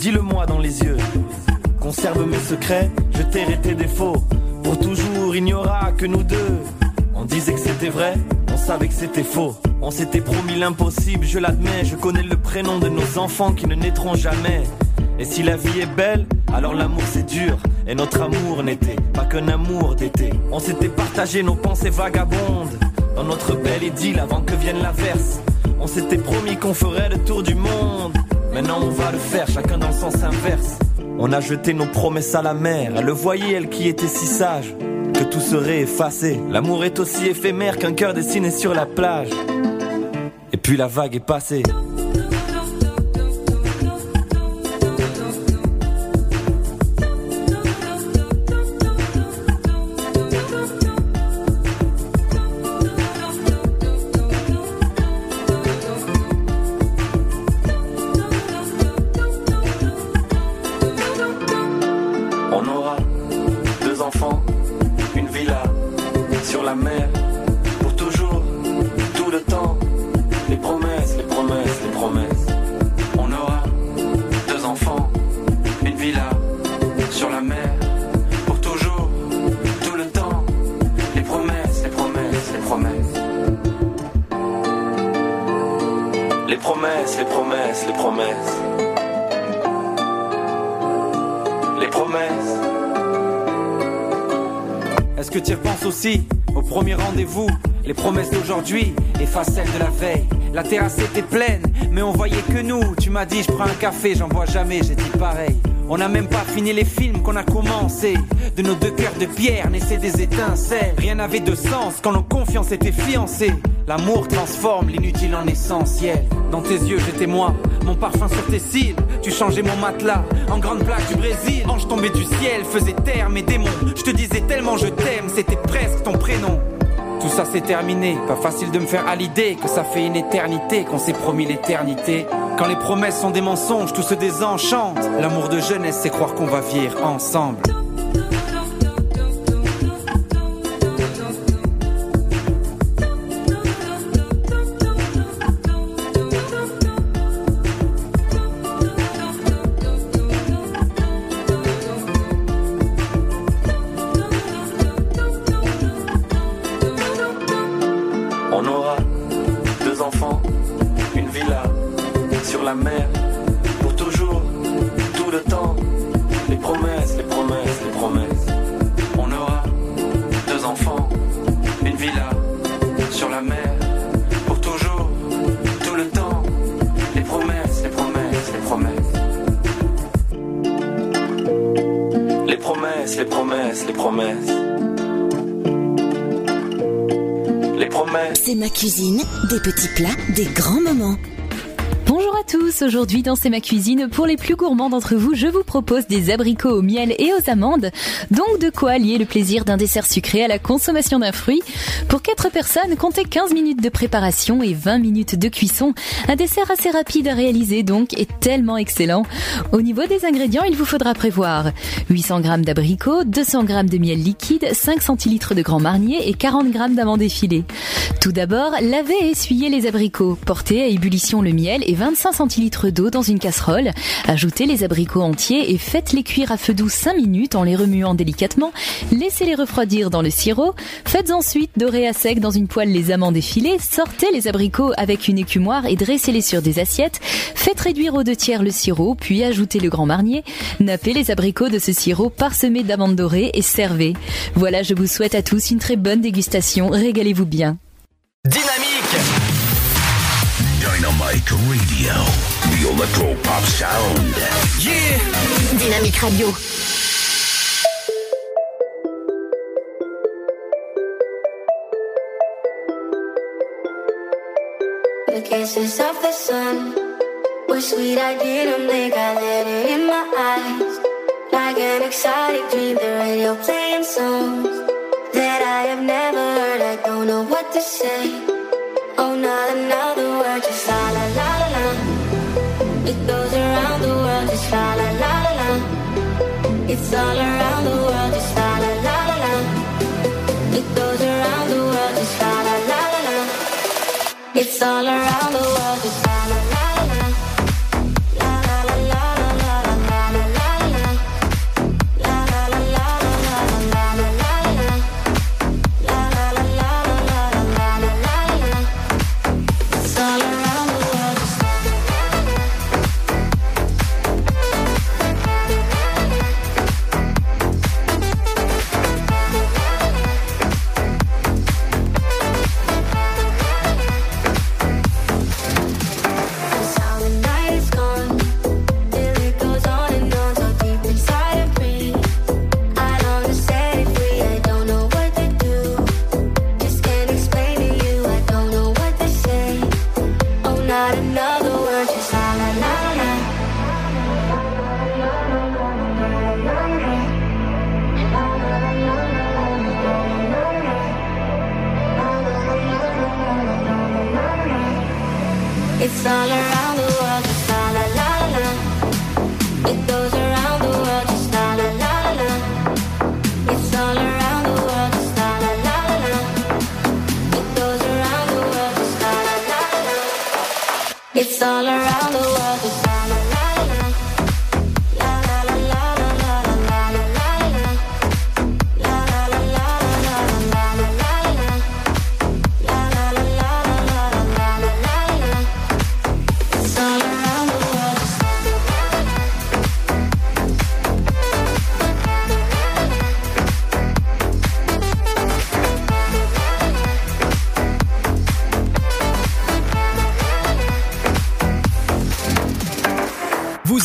Dis-le-moi dans les yeux. Conserve mes secrets, je tairai tes défauts. Pour toujours, il n'y aura que nous deux. On disait que c'était vrai, on savait que c'était faux. On s'était promis l'impossible, je l'admets. Je connais le prénom de nos enfants qui ne naîtront jamais. Et si la vie est belle, alors l'amour c'est dur. Et notre amour n'était pas qu'un amour d'été. On s'était partagé nos pensées vagabondes. Dans notre belle idylle avant que vienne l'averse. On s'était promis qu'on ferait le tour du monde. Maintenant on va le faire, chacun dans le sens inverse. On a jeté nos promesses à la mer. Elle le voyait, elle qui était si sage, que tout serait effacé. L'amour est aussi éphémère qu'un cœur dessiné sur la plage. Et puis la vague est passée. D'aujourd'hui effacent celles de la veille. La terrasse était pleine, mais on voyait que nous. Tu m'as dit, je prends un café, j'en vois jamais, j'ai dit pareil. On n'a même pas fini les films qu'on a commencé. De nos deux cœurs de pierre naissaient des étincelles. Rien n'avait de sens quand nos confiances étaient fiancées. L'amour transforme l'inutile en essentiel. Dans tes yeux, j'étais moi, mon parfum sur tes cils. Tu changeais mon matelas en grande plaque du Brésil. Ange tombé du ciel, faisait taire mes démons. Je te disais tellement je t'aime, c'était presque ton prénom. Tout ça c'est terminé, pas facile de me faire à l'idée que ça fait une éternité qu'on s'est promis l'éternité. Quand les promesses sont des mensonges, tout se désenchante. L'amour de jeunesse, c'est croire qu'on va vivre ensemble. Des petits plats, des grands moments. Bonjour à tous, aujourd'hui dans C'est ma cuisine, pour les plus gourmands d'entre vous, je vous propose des abricots au miel et aux amandes. Donc de quoi lier le plaisir d'un dessert sucré à la consommation d'un fruit? 4 personnes, comptez 15 minutes de préparation et 20 minutes de cuisson. Un dessert assez rapide à réaliser donc est tellement excellent. Au niveau des ingrédients, il vous faudra prévoir 800 g d'abricots, 200 g de miel liquide, 5 centilitres de grand marnier et 40 g d'amandes effilées. Tout d'abord, lavez et essuyez les abricots. Portez à ébullition le miel et 25 centilitres d'eau dans une casserole. Ajoutez les abricots entiers et faites-les cuire à feu doux 5 minutes en les remuant délicatement. Laissez-les refroidir dans le sirop. Faites ensuite dorer à sec dans une poêle les amandes effilées, sortez les abricots avec une écumoire et dressez-les sur des assiettes, faites réduire aux deux tiers le sirop, puis ajoutez le grand marnier, nappez les abricots de ce sirop parsemé d'amandes dorées et servez. Voilà, je vous souhaite à tous une très bonne dégustation, régalez-vous bien. Dynamique Dynamique Radio, the sound. Dynamique Radio. faces of the sun were sweet. I didn't think I let it in my eyes. Like an exotic dream, the radio playing songs that I have never heard. I don't know what to say. Oh, not another word, just la la la la la. It goes around the world, just la la la la la. It's all around the world, just la. all around the world.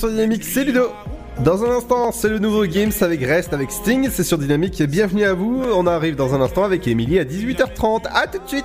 Sur Dynamique, c'est Ludo. Dans un instant, c'est le nouveau Games avec Rest, avec Sting, c'est sur Dynamique, bienvenue à vous. On arrive dans un instant avec Emily à 18h30, à tout de suite.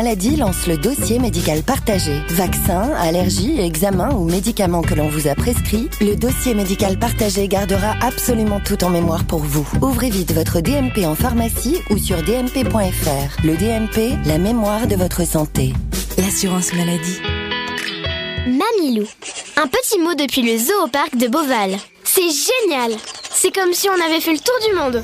maladie lance le dossier médical partagé. Vaccins, allergies, examens ou médicaments que l'on vous a prescrits, le dossier médical partagé gardera absolument tout en mémoire pour vous. Ouvrez vite votre DMP en pharmacie ou sur dmp.fr. Le DMP, la mémoire de votre santé. L'assurance maladie. Mamilou. Un petit mot depuis le zoo au parc de Beauval. C'est génial C'est comme si on avait fait le tour du monde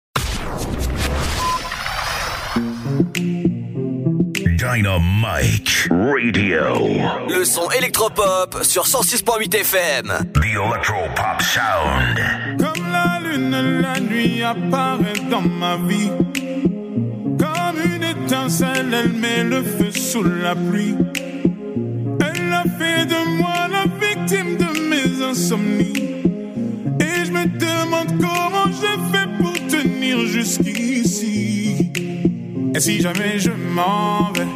Dynamite Radio. Le son électropop sur 106.8 FM. The Electropop Sound. Comme la lune, la nuit apparaît dans ma vie. Comme une étincelle, elle met le feu sous la pluie. fait de moi la victime de mes insomnies. Et je me demande comment je fais pour tenir jusqu'ici. Et si jamais je m'en vais,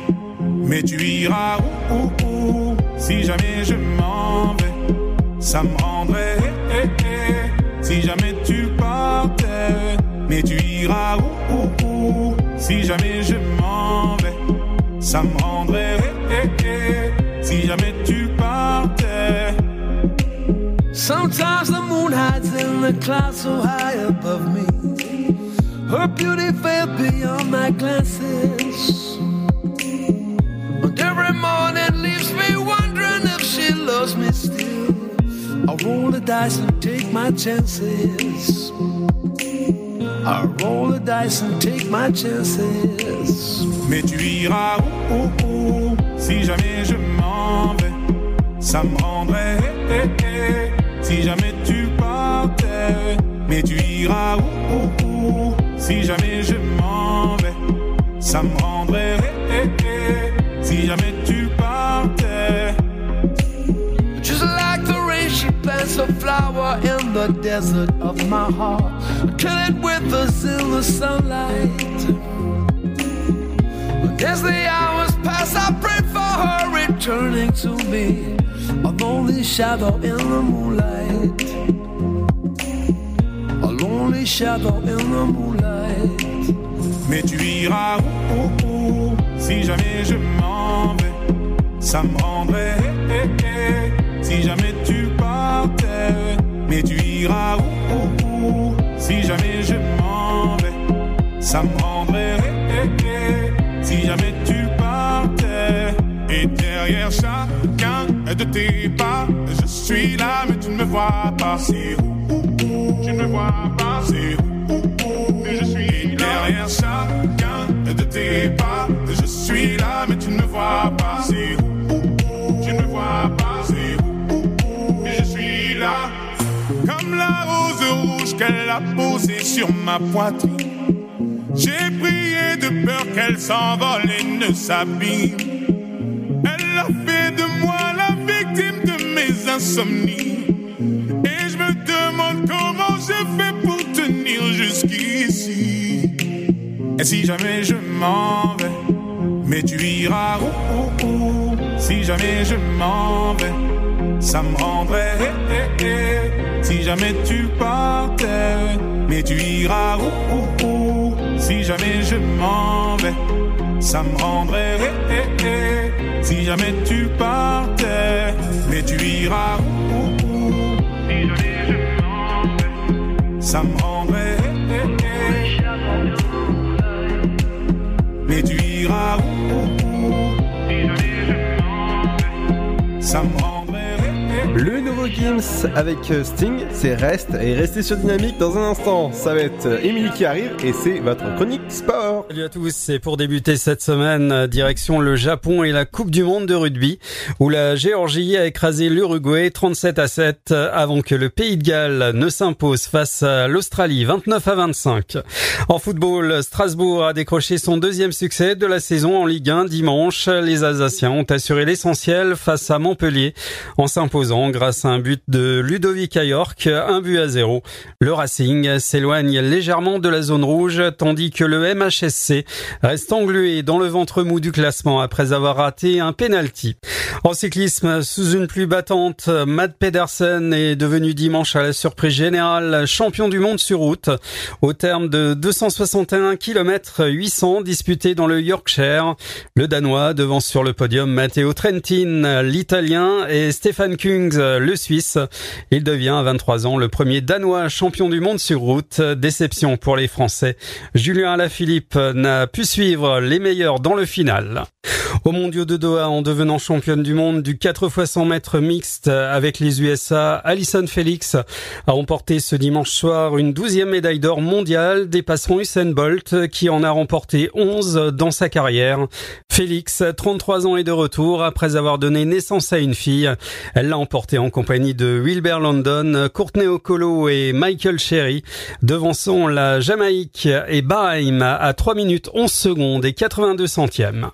mais tu iras où, où, où? Si jamais je m'en vais, ça me rendrait. eh, eh, eh. Si jamais tu partais, mais tu iras où, où, Si jamais je m'en vais, ça me rendrait. Si jamais tu partais. Sometimes the moon hides in the clouds so high above me. Her beauty fell beyond my glances. And every morning leaves me wondering if she loves me still. I roll the dice and take my chances. I roll the dice and take my chances. Mais tu iras où, où, où Si jamais je m'en vais, ça me rendrait. eh, eh, eh. Si jamais tu partais, mais tu iras où, où Si jamais je m'en vais, ça me rendrait. Si jamais tu partais. Just like the rain, she plants a flower in the desert of my heart. Kill it with us in the sunlight. But as the hours pass, I pray for her returning to me. A lonely shadow in the moonlight. Mais tu iras où, où, où Si jamais je m'en vais, ça me rendrait. eh, eh, eh. Si jamais tu partais, mais tu iras où, où, Si jamais je m'en vais, ça me rendrait. Si jamais tu partais, et derrière chacun de tes pas, je suis là, mais tu ne me vois pas. C'est où Tu ne me vois pas. C'est où, je suis derrière chacun de tes pas. Je suis là, mais tu ne me vois pas. C'est où, Tu ne me vois pas. C'est où, où, où Mais je suis là. Comme la rose rouge qu'elle a posée sur ma poitrine. J'ai prié de peur qu'elle s'envole et ne s'abîme. Elle a fait de moi la victime de mes insomnies. Et si jamais je m'en vais, mais tu iras où, où, où? Si jamais je m'en vais, ça me rendrait. eh, eh, eh. Si jamais tu partais, mais tu iras où, Si jamais je m'en vais, ça me rendrait. eh. Si jamais tu partais, mais tu iras où? Si jamais je m'en vais, ça me rendrait. Le nouveau Gims avec euh, Sting, c'est Reste et restez sur Dynamique dans un instant. Ça va être euh, Émilie qui arrive et c'est votre chronique sport. Salut à tous, c'est pour débuter cette semaine, euh, direction le Japon et la Coupe du Monde de rugby, où la Géorgie a écrasé l'Uruguay 37 à 7 euh, avant que le Pays de Galles ne s'impose face à l'Australie 29 à 25. En football, Strasbourg a décroché son deuxième succès de la saison en Ligue 1 dimanche. Les Alsaciens ont assuré l'essentiel face à Montpellier en s'imposant grâce à un but de Ludovic Ayork, un but à zéro. Le Racing s'éloigne légèrement de la zone rouge, tandis que le Reste englué dans le ventre mou du classement après avoir raté un penalty. En cyclisme, sous une pluie battante, Matt Pedersen est devenu dimanche à la surprise générale champion du monde sur route au terme de 261 km 800 disputés dans le Yorkshire. Le Danois devance sur le podium Matteo Trentin, l'Italien, et Stefan Kungs, le Suisse. Il devient à 23 ans le premier Danois champion du monde sur route. Déception pour les Français. Julien Alaphilippe n'a pu suivre les meilleurs dans le final. Au mondiaux de Doha, en devenant championne du monde du 4 x 100 mètres mixte avec les USA, Alison Felix a remporté ce dimanche soir une douzième médaille d'or mondiale, dépassant Usain Bolt qui en a remporté 11 dans sa carrière. Félix, 33 ans et de retour après avoir donné naissance à une fille. Elle l'a emporté en compagnie de Wilber London, Courtney Okolo et Michael Sherry, devançant la Jamaïque et Bahreïn à 3 minutes 11 secondes et 82 centièmes.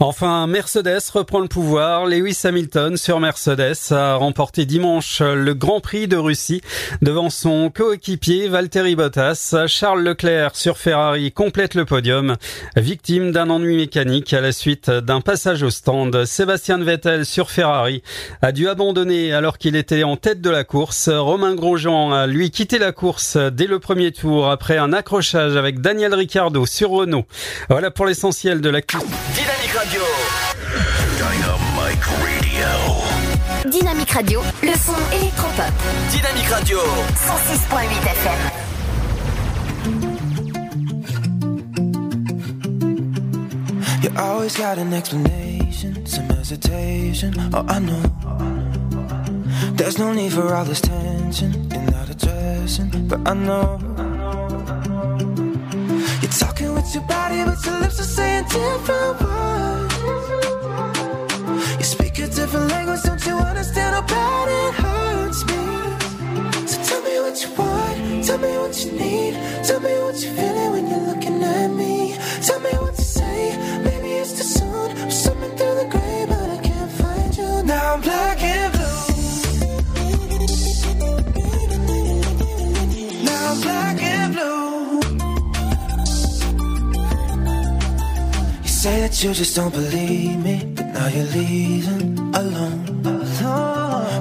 Enfin, Mercedes reprend le pouvoir. Lewis Hamilton sur Mercedes a remporté dimanche le Grand Prix de Russie devant son coéquipier Valtteri Bottas. Charles Leclerc sur Ferrari complète le podium, victime d'un ennui mécanique à la suite d'un passage au stand. Sébastien Vettel sur Ferrari a dû abandonner alors qu'il était en tête de la course. Romain Grosjean a lui quitté la course dès le premier tour après un accrochage avec Daniel Ricciardo sur Renault. Voilà pour l'essentiel de l'actu. Dynamique Radio. Dynamic Radio. Dynamique Radio, le son électropop. Dynamique Radio. 106.8 FM. You always got an explanation, some hesitation. Oh, I know. There's no need for all this tension. You're not addressing, but I know. Your body, but your lips are saying different words. You speak a different language, don't you understand how bad it hurts me? So tell me what you want, tell me what you need, tell me what you're feeling when you're looking at me. Tell me what to say, maybe it's too soon. I'm swimming through the gray, but I can't find you. Now I'm black and that you just don't believe me, but now you're leaving alone.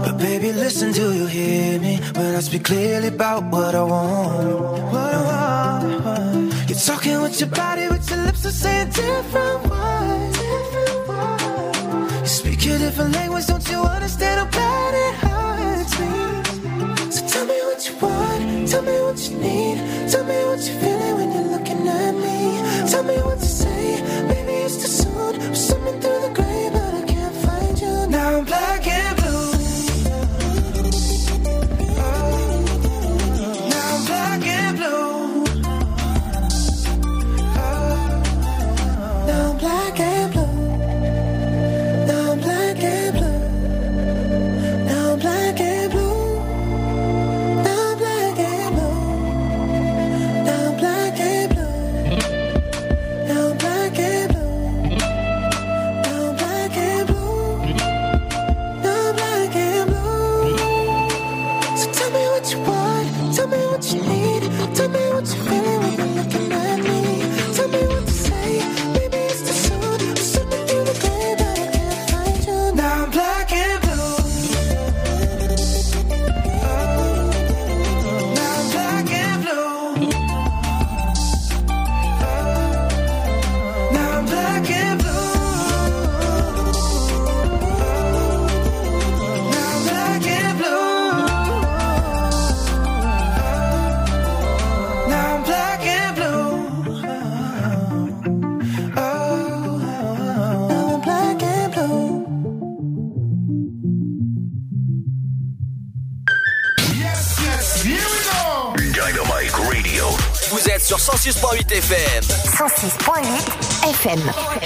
But baby, listen, do you hear me when I speak clearly about what I want? You're talking with your body, with your lips are saying different words. You speak a different language, don't you understand how bad it hurts me? So tell me what you want, tell me what you need, tell me what you're feeling when you're looking at me. Tell me what to say, Maybe it's the sun, or something through the grave. 106.8 FM.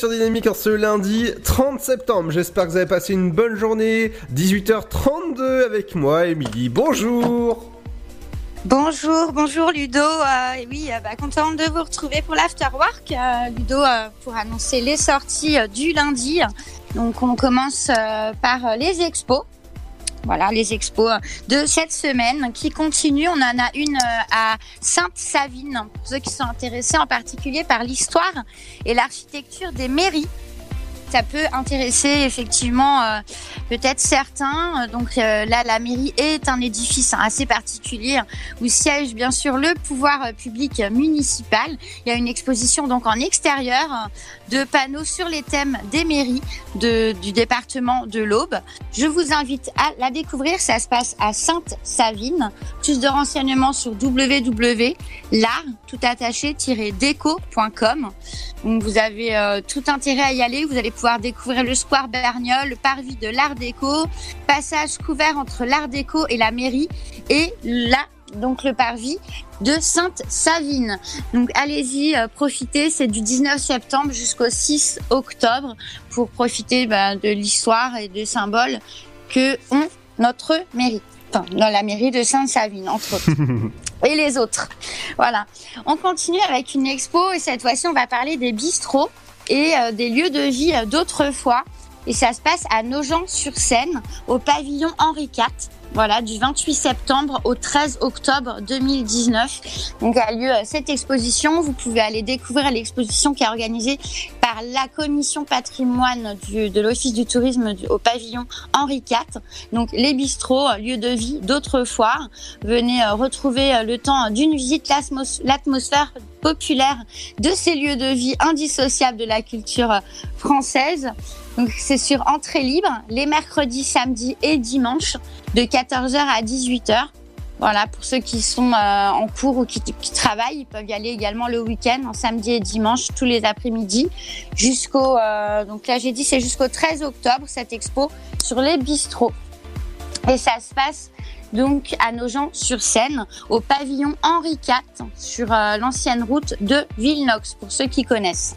Sur Dynamique en ce lundi 30 septembre. J'espère que vous avez passé une bonne journée. 18h32 avec moi, Émilie. Bonjour. Bonjour, bonjour Ludo. Euh, oui, euh, bah, contente de vous retrouver pour l'afterwork. Euh, Ludo, euh, pour annoncer les sorties du lundi. Donc, on commence par les expos. Voilà, les expos de cette semaine qui continuent. On en a une euh, à Sainte-Savine, pour ceux qui sont intéressés en particulier par l'histoire et l'architecture des mairies. Ça peut intéresser effectivement euh, peut-être certains. Donc euh, là, la mairie est un édifice assez particulier où siège bien sûr le pouvoir public municipal. Il y a une exposition donc en extérieur de panneaux sur les thèmes des mairies du département de l'Aube. Je vous invite à la découvrir. Ça se passe à Sainte-Savine. Plus de renseignements sur www.l'art tout attaché-déco.com. Donc vous avez euh, tout intérêt à y aller. Vous allez pouvoir découvrir le square Berniol, le parvis de l'Art déco, passage couvert entre l'Art déco et la mairie et là donc le parvis de Sainte-Savine. Donc allez-y, euh, profitez, c'est du 19 septembre jusqu'au 6 octobre pour profiter bah, de l'histoire et des symboles que ont notre mairie. Enfin, dans la mairie de Sainte-Savine, entre autres. et les autres. Voilà. On continue avec une expo et cette fois-ci, on va parler des bistrots et euh, des lieux de vie euh, d'autrefois. Et ça se passe à Nogent-sur-Seine, au pavillon Henri IV. Voilà, du 28 septembre au 13 octobre 2019. Donc a lieu euh, cette exposition. Vous pouvez aller découvrir l'exposition qui est organisée la commission patrimoine de l'Office du tourisme au pavillon Henri IV. Donc les bistrots, euh, lieux de vie d'autrefois. Venez euh, retrouver euh, le temps d'une visite, l'atmos- l'atmosphère populaire de ces lieux de vie indissociables de la culture française. Donc c'est sur entrée libre les mercredis, samedis et dimanches de 14h à 18h. Voilà, pour ceux qui sont euh, en cours ou qui, travaillent, ils peuvent y aller également le week-end, en samedi et dimanche, tous les après-midi, jusqu'au. euh, donc là, j'ai dit, c'est jusqu'au 13 octobre cette expo sur les bistrots. Et ça se passe donc à Nogent-sur-Seine, au pavillon Henri IV, sur euh, l'ancienne route de Villenox, pour ceux qui connaissent.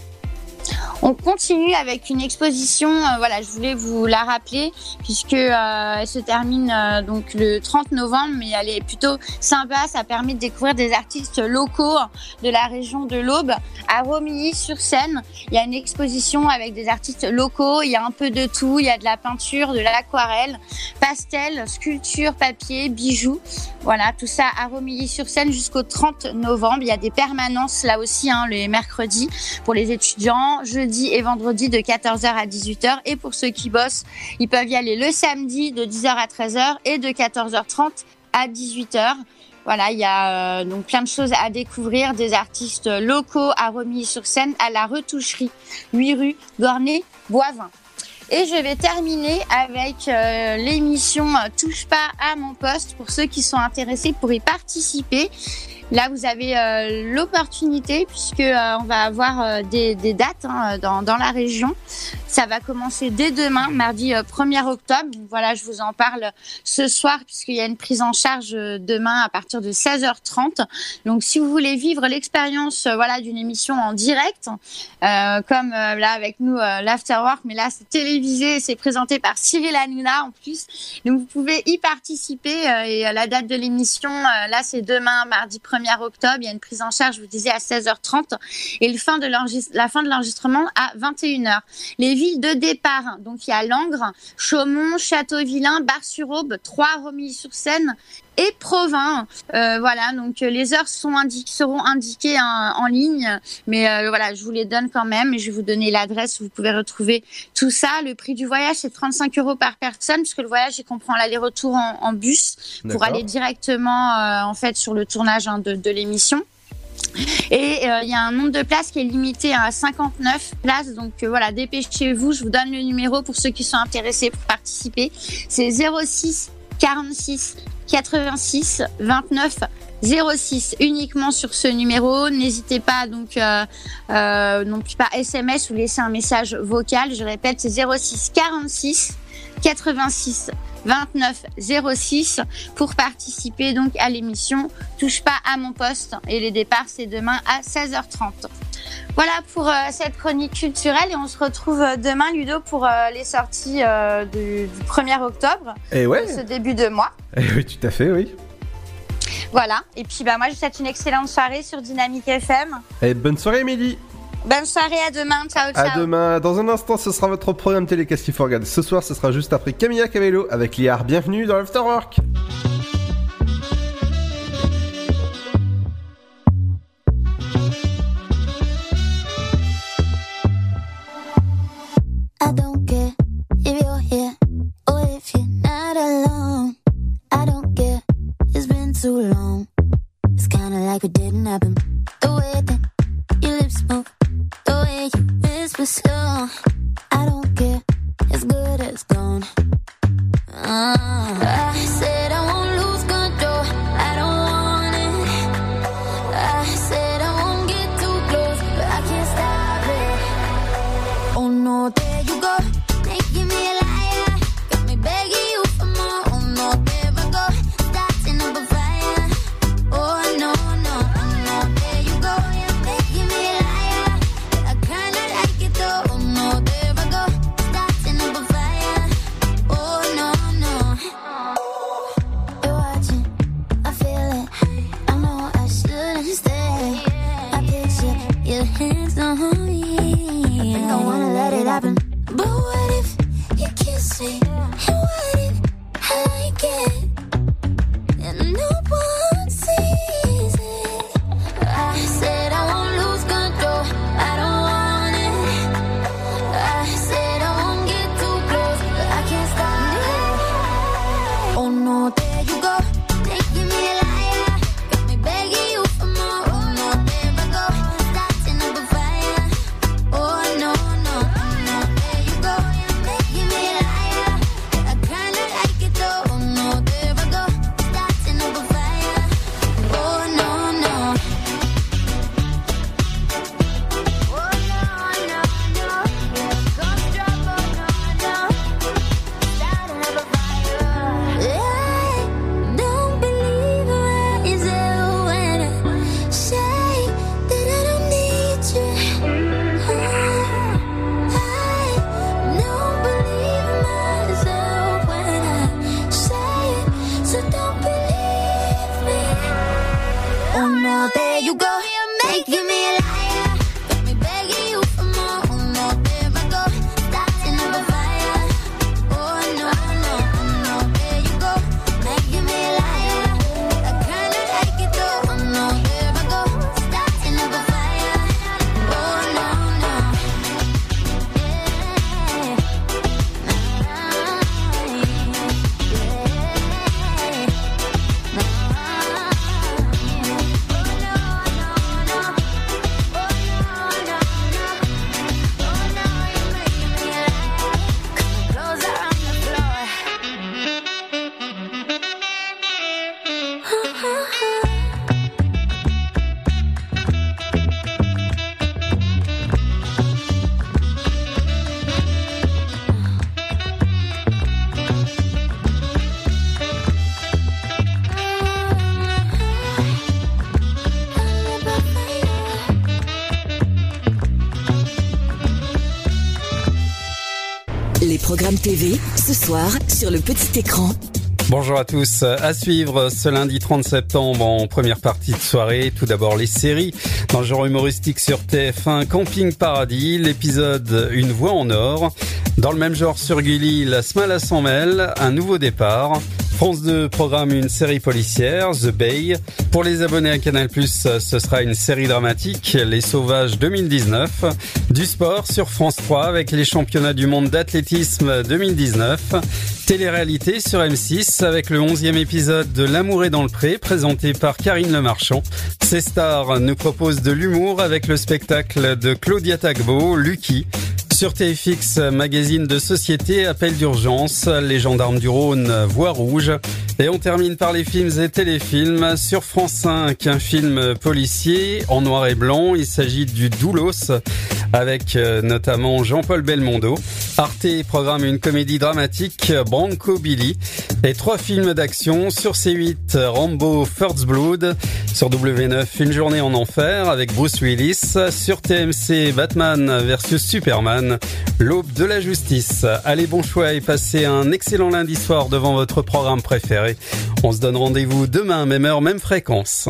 On continue avec une exposition, euh, voilà, je voulais vous la rappeler puisque euh, elle se termine euh, donc le 30 novembre, mais elle est plutôt sympa. Ça permet de découvrir des artistes locaux de la région de l'Aube. À Romilly-sur-Seine, il y a une exposition avec des artistes locaux. Il y a un peu de tout. Il y a de la peinture, de l'aquarelle, pastel, sculpture, papier, bijoux. Voilà, tout ça à Romilly-sur-Seine jusqu'au 30 novembre. Il y a des permanences là aussi, hein, les mercredis pour les étudiants, jeudi et vendredi de 14h à 18h. Et pour ceux qui bossent, ils peuvent y aller le samedi de 10h à 13h et de 14h30 à 18h. Voilà, il y a euh, donc plein de choses à découvrir, des artistes locaux à Romilly-sur-Seine, à la retoucherie, 8 rue Gornay-Boivin. Et je vais terminer avec euh, l'émission Touche pas à mon poste pour ceux qui sont intéressés pour y participer. Là, vous avez euh, l'opportunité puisque euh, on va avoir euh, des, dates hein, dans, la région. Ça va commencer dès demain, mardi euh, 1er octobre. Voilà, je vous en parle ce soir puisqu'il y a une prise en charge demain à partir de 16h30. Donc, si vous voulez vivre l'expérience, voilà, d'une émission en direct, comme là avec nous l'Afterwork, mais là c'est télévisé, c'est présenté par Cyril Hanouna en plus. Donc, vous pouvez y participer et la date de l'émission, là c'est demain, mardi 1er octobre. Il y a une prise en charge, je vous disais, à 16h30 et la fin de l'enregistrement à 21h. Les villes de départ, donc il y a Langres, Chaumont, Châteauvillain, Bar-sur-Aube, Troyes, Romilly-sur-Seine et Provins. Euh, voilà, donc euh, les heures sont indi- seront indiquées en, en ligne, mais euh, voilà, je vous les donne quand même et je vais vous donner l'adresse où vous pouvez retrouver tout ça. Le prix du voyage, c'est 35 euros par personne, puisque le voyage, il comprend l'aller-retour en, en bus pour aller directement euh, en fait sur le tournage hein, de, de l'émission. Et euh, il y a un nombre de places qui est limité à 59 places. Donc euh, voilà, dépêchez-vous. Je vous donne le numéro pour ceux qui sont intéressés pour participer. C'est 06 46 86 29 06 uniquement sur ce numéro. N'hésitez pas donc euh, euh, non plus par SMS ou laisser un message vocal. Je répète, c'est 06 46 86 29 06 pour participer donc à l'émission Touche pas à mon poste et les départs c'est demain à 16h30. Voilà pour euh, cette chronique culturelle et on se retrouve euh, demain Ludo pour euh, les sorties euh, du, du 1er octobre, Et ouais. ce début de mois. Eh oui, tout à fait, oui. Voilà, et puis bah moi je vous souhaite une excellente soirée sur Dynamique FM. Et bonne soirée, Émilie. Bonne soirée, à demain, ciao ciao. À demain. Dans un instant, ce sera votre programme télé qu'est-ce qu'il faut regarder? Ce soir, ce sera juste après Camilla Cabello avec Liard. Bienvenue dans l'Afterwork. Bonjour à tous. À suivre ce lundi 30 septembre en première partie de soirée. Tout d'abord les séries. Dans le genre humoristique sur TF1, Camping Paradis, l'épisode Une voix en or. Dans le même genre sur Gulli, La à 100 Mel, Un nouveau départ. France 2 programme une série policière, The Bay. Pour les abonnés à Canal+, ce sera une série dramatique, Les Sauvages 2019. Du sport sur France 3 avec les championnats du monde d'athlétisme 2019. Télé-réalité sur M6 avec le 11e épisode de L'amour est dans le pré présenté par Karine Lemarchand. Ces stars nous proposent de l'humour avec le spectacle de Claudia Tagbo, Lucky. Sur TFX, magazine de société, appel d'urgence, les gendarmes du Rhône, voix rouge. Et on termine par les films et téléfilms. Sur France 5, un film policier en noir et blanc. Il s'agit du Doulos avec euh, notamment Jean-Paul Belmondo. Arte programme une comédie dramatique Branco Billy et trois films d'action sur C8 Rambo First Blood, sur W9 Une journée en enfer avec Bruce Willis, sur TMC Batman versus Superman, l'aube de la justice. Allez bon choix et passez un excellent lundi soir devant votre programme préféré. On se donne rendez-vous demain, même heure, même fréquence.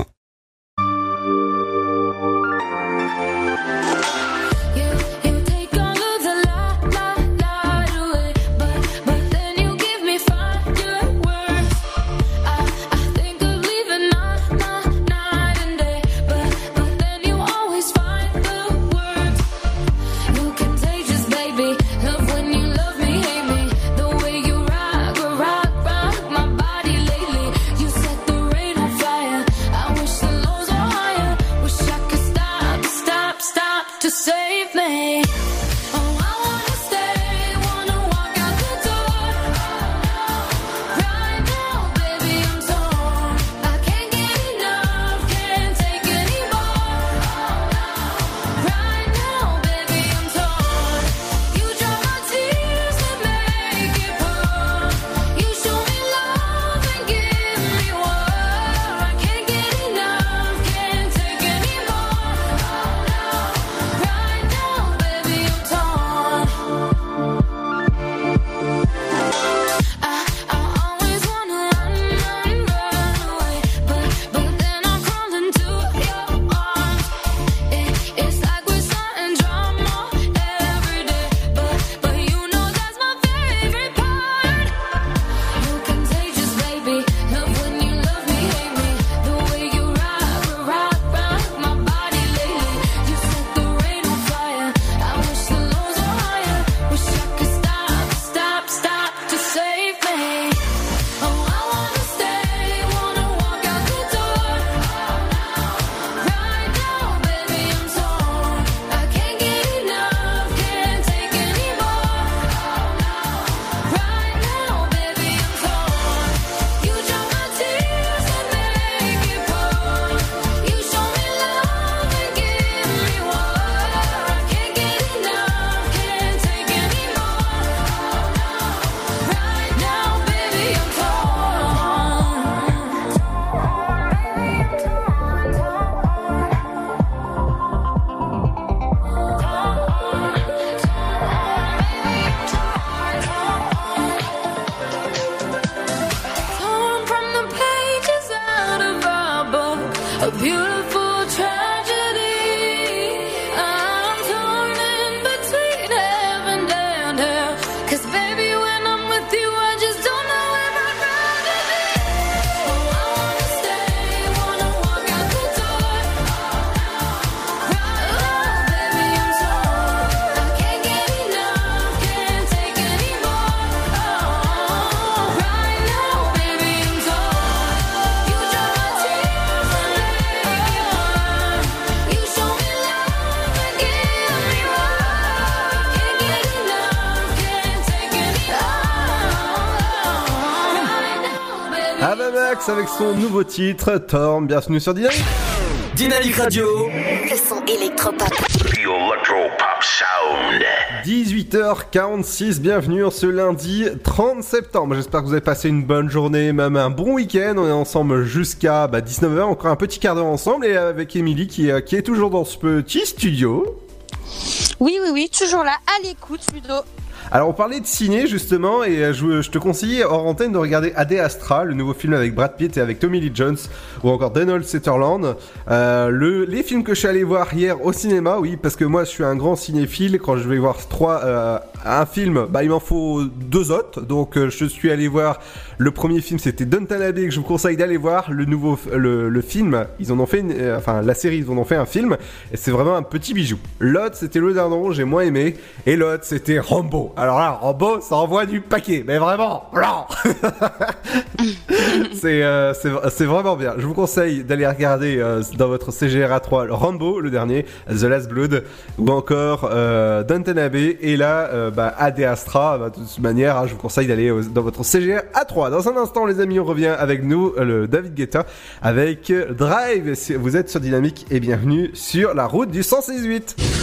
you son nouveau titre, Torm, bienvenue sur Dynamique. Dynamique Radio. Le son électropop. The Electro Pop Sound. 18h46, bienvenue en ce lundi 30 septembre. J'espère que vous avez passé une bonne journée, même un bon week-end. On est ensemble jusqu'à bah, 19h, encore un petit quart d'heure ensemble et avec Émilie qui, euh, qui est toujours dans ce petit studio. Oui, oui, oui, toujours là, à l'écoute, Ludo. Alors on parlait de ciné justement et euh, je, te conseillais hors antenne de regarder Ad Astra, le nouveau film avec Brad Pitt et avec Tommy Lee Jones ou encore Donald Sutherland. Euh, le, les films que je suis allé voir hier au cinéma, oui, parce que moi je suis un grand cinéphile. Quand je vais voir trois, euh, un film, bah il m'en faut deux autres. Donc euh, je suis allé voir le premier film, c'était Downton Abbey que je vous conseille d'aller voir. Le nouveau, le, le film, ils en ont fait, une- euh, enfin la série, ils en ont fait un film et c'est vraiment un petit bijou. L'autre c'était Le Dardon, j'ai moins aimé, et l'autre c'était Rambo. Alors là, Rambo, ça envoie du paquet, mais vraiment, euh, c'est vraiment bien. Je vous conseille d'aller regarder euh, dans votre CGRA 3 le Rambo, le dernier, The Last Blood, ou encore euh, Downton Abbey. Et là, euh, bah, Astra, bah, de toute manière, hein, je vous conseille d'aller dans votre CGR A3. Dans un instant, les amis, on revient avec nous, le David Guetta, avec Drive. Vous êtes sur Dynamique et bienvenue sur la route du 168.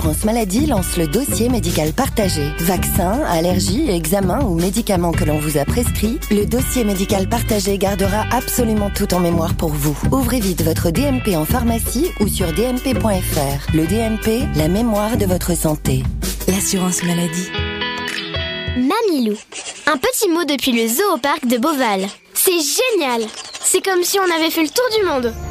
maladie lance le dossier médical partagé. Vaccins, allergies, examens ou médicaments que l'on vous a prescrits, le dossier médical partagé gardera absolument tout en mémoire pour vous. Ouvrez vite votre DMP en pharmacie ou sur dmp.fr. Le DMP, la mémoire de votre santé. L'assurance maladie. Mamilou. Un petit mot depuis le zoo au parc de Beauval. C'est génial C'est comme si on avait fait le tour du monde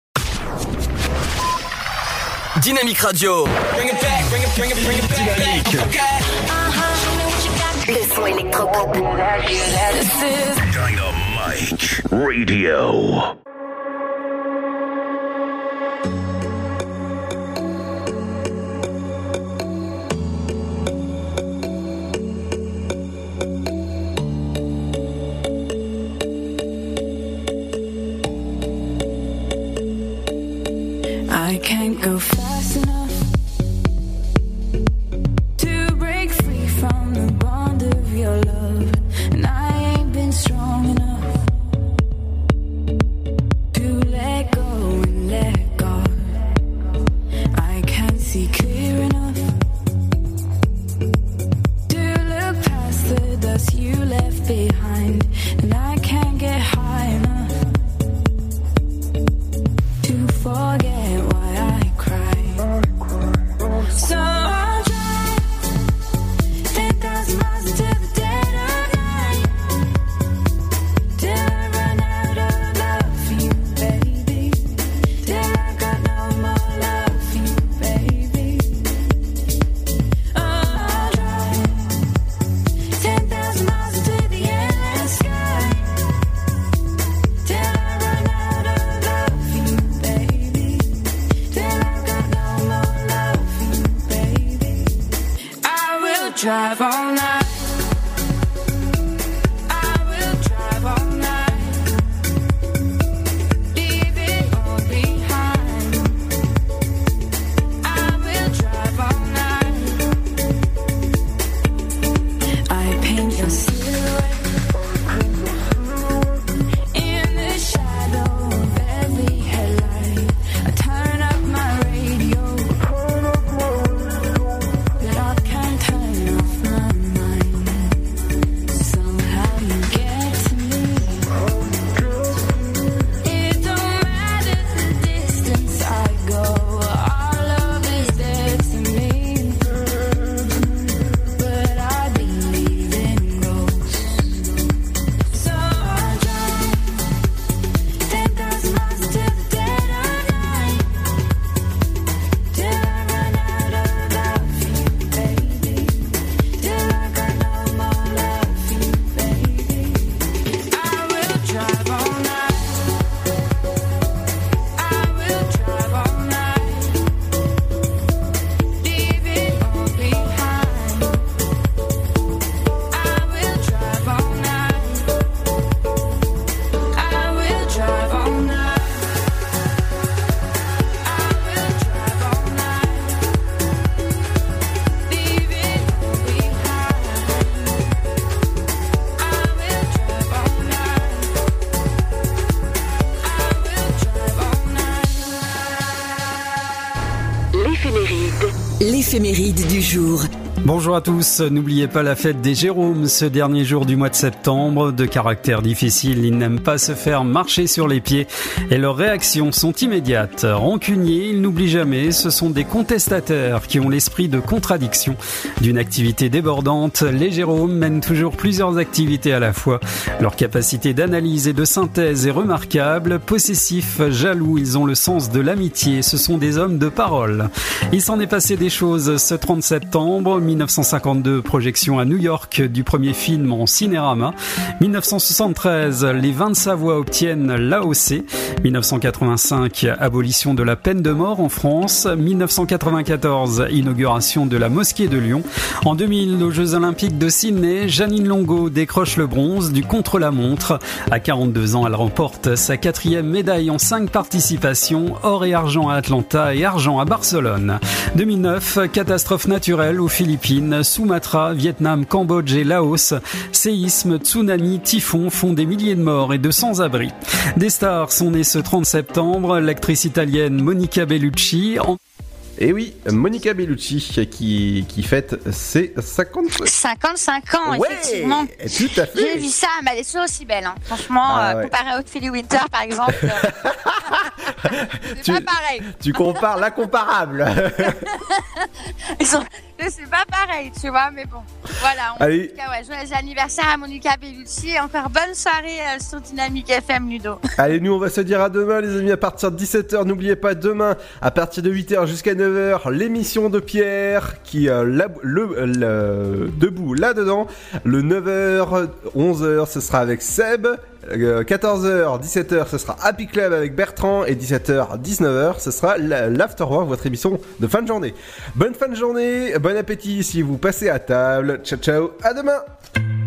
Dynamique Radio. Dynamique. Le son électropop. Dynamite Radio. I can't go fast L'éphéméride du jour. Bonjour à tous, n'oubliez pas la fête des Jérômes ce dernier jour du mois de septembre. De caractère difficile, ils n'aiment pas se faire marcher sur les pieds et leurs réactions sont immédiates. Rancuniers, ils n'oublient jamais, ce sont des contestateurs qui ont l'esprit de contradiction. D'une activité débordante, les Jérômes mènent toujours plusieurs activités à la fois. Leur capacité d'analyse et de synthèse est remarquable. Possessifs, jaloux, ils ont le sens de l'amitié, ce sont des hommes de parole. Il s'en est passé des choses ce 30 septembre. 1952, projection à New York du premier film en cinérama. 1973, les 20 de Savoie obtiennent l'AOC. 1985, abolition de la peine de mort en France. 1994, inauguration de la mosquée de Lyon. En 2000, aux Jeux Olympiques de Sydney, Janine Longo décroche le bronze du contre-la-montre. À 42 ans, elle remporte sa quatrième médaille en cinq participations, or et argent à Atlanta et argent à Barcelone. 2009, catastrophe naturelle aux Philippines, Sumatra, Vietnam, Cambodge et Laos. Séisme, tsunami, typhon font des milliers de morts et de sans-abri. Des stars sont nées ce 30 septembre. L'actrice italienne Monica Bellucci. En... Et oui, Monica Bellucci qui, qui fête ses 50... 55 ans, Ouais, effectivement. tout à fait. J'ai vu ça, mais elle est toujours aussi belle. hein. Franchement, Ah euh, ouais. comparée à Ophélie Winter, par exemple, euh, c'est Tu- pas pareil. Tu compares l'incomparable. Ils sont- C'est pas pareil, tu vois, mais bon. Voilà, en Allez. cas, ouais, joyeux anniversaire à Monica Bellucci et encore bonne soirée euh, sur Dynamique FM Ludo. Allez, nous, on va se dire à demain, les amis, à partir de 17h. N'oubliez pas, demain, à partir de 8h jusqu'à 9h, l'émission de Pierre qui, euh, la- le, le- debout là-dedans. Le 9h, 11h, ce sera avec Seb. Euh, 14h, 17h, ce sera Happy Club avec Bertrand. Et 17h, 19h, ce sera la- l'Afterwork, votre émission de fin de journée. Bonne fin de journée, bon appétit si vous passez à table. Ciao, ciao, à demain!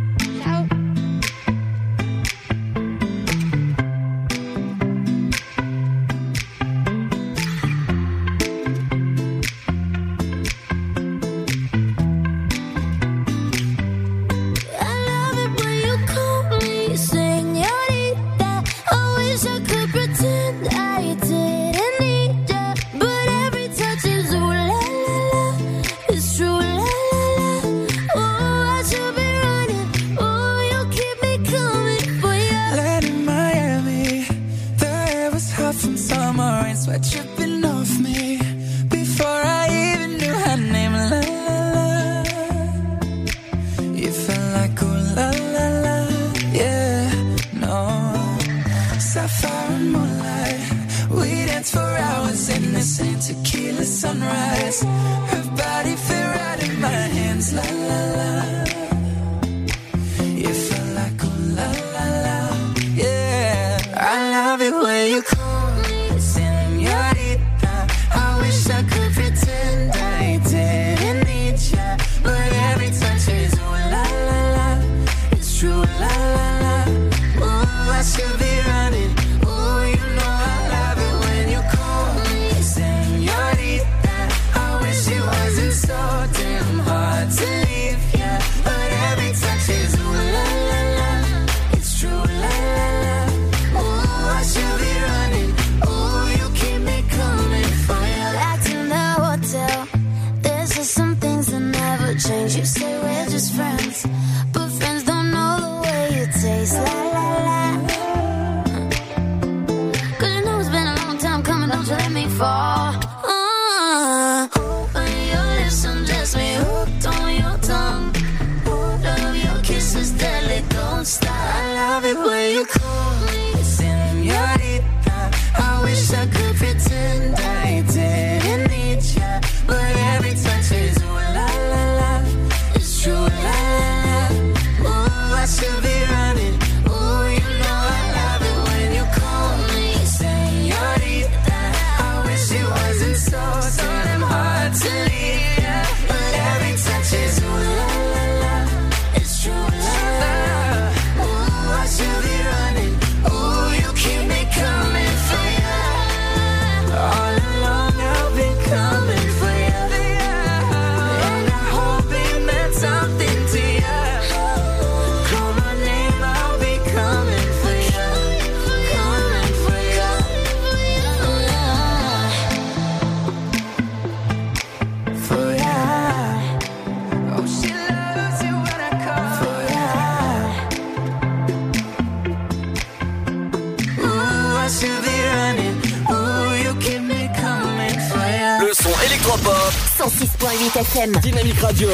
Radio.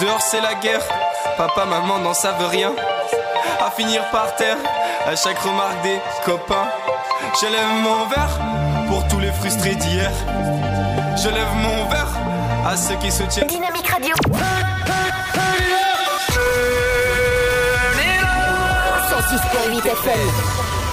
Dehors c'est la guerre, papa, maman n'en savent rien. À finir par terre, à chaque remarque des copains. Je lève mon verre pour tous les frustrés d'hier. Je lève mon verre à ceux qui se tiennent. Radio. 96.8 FM.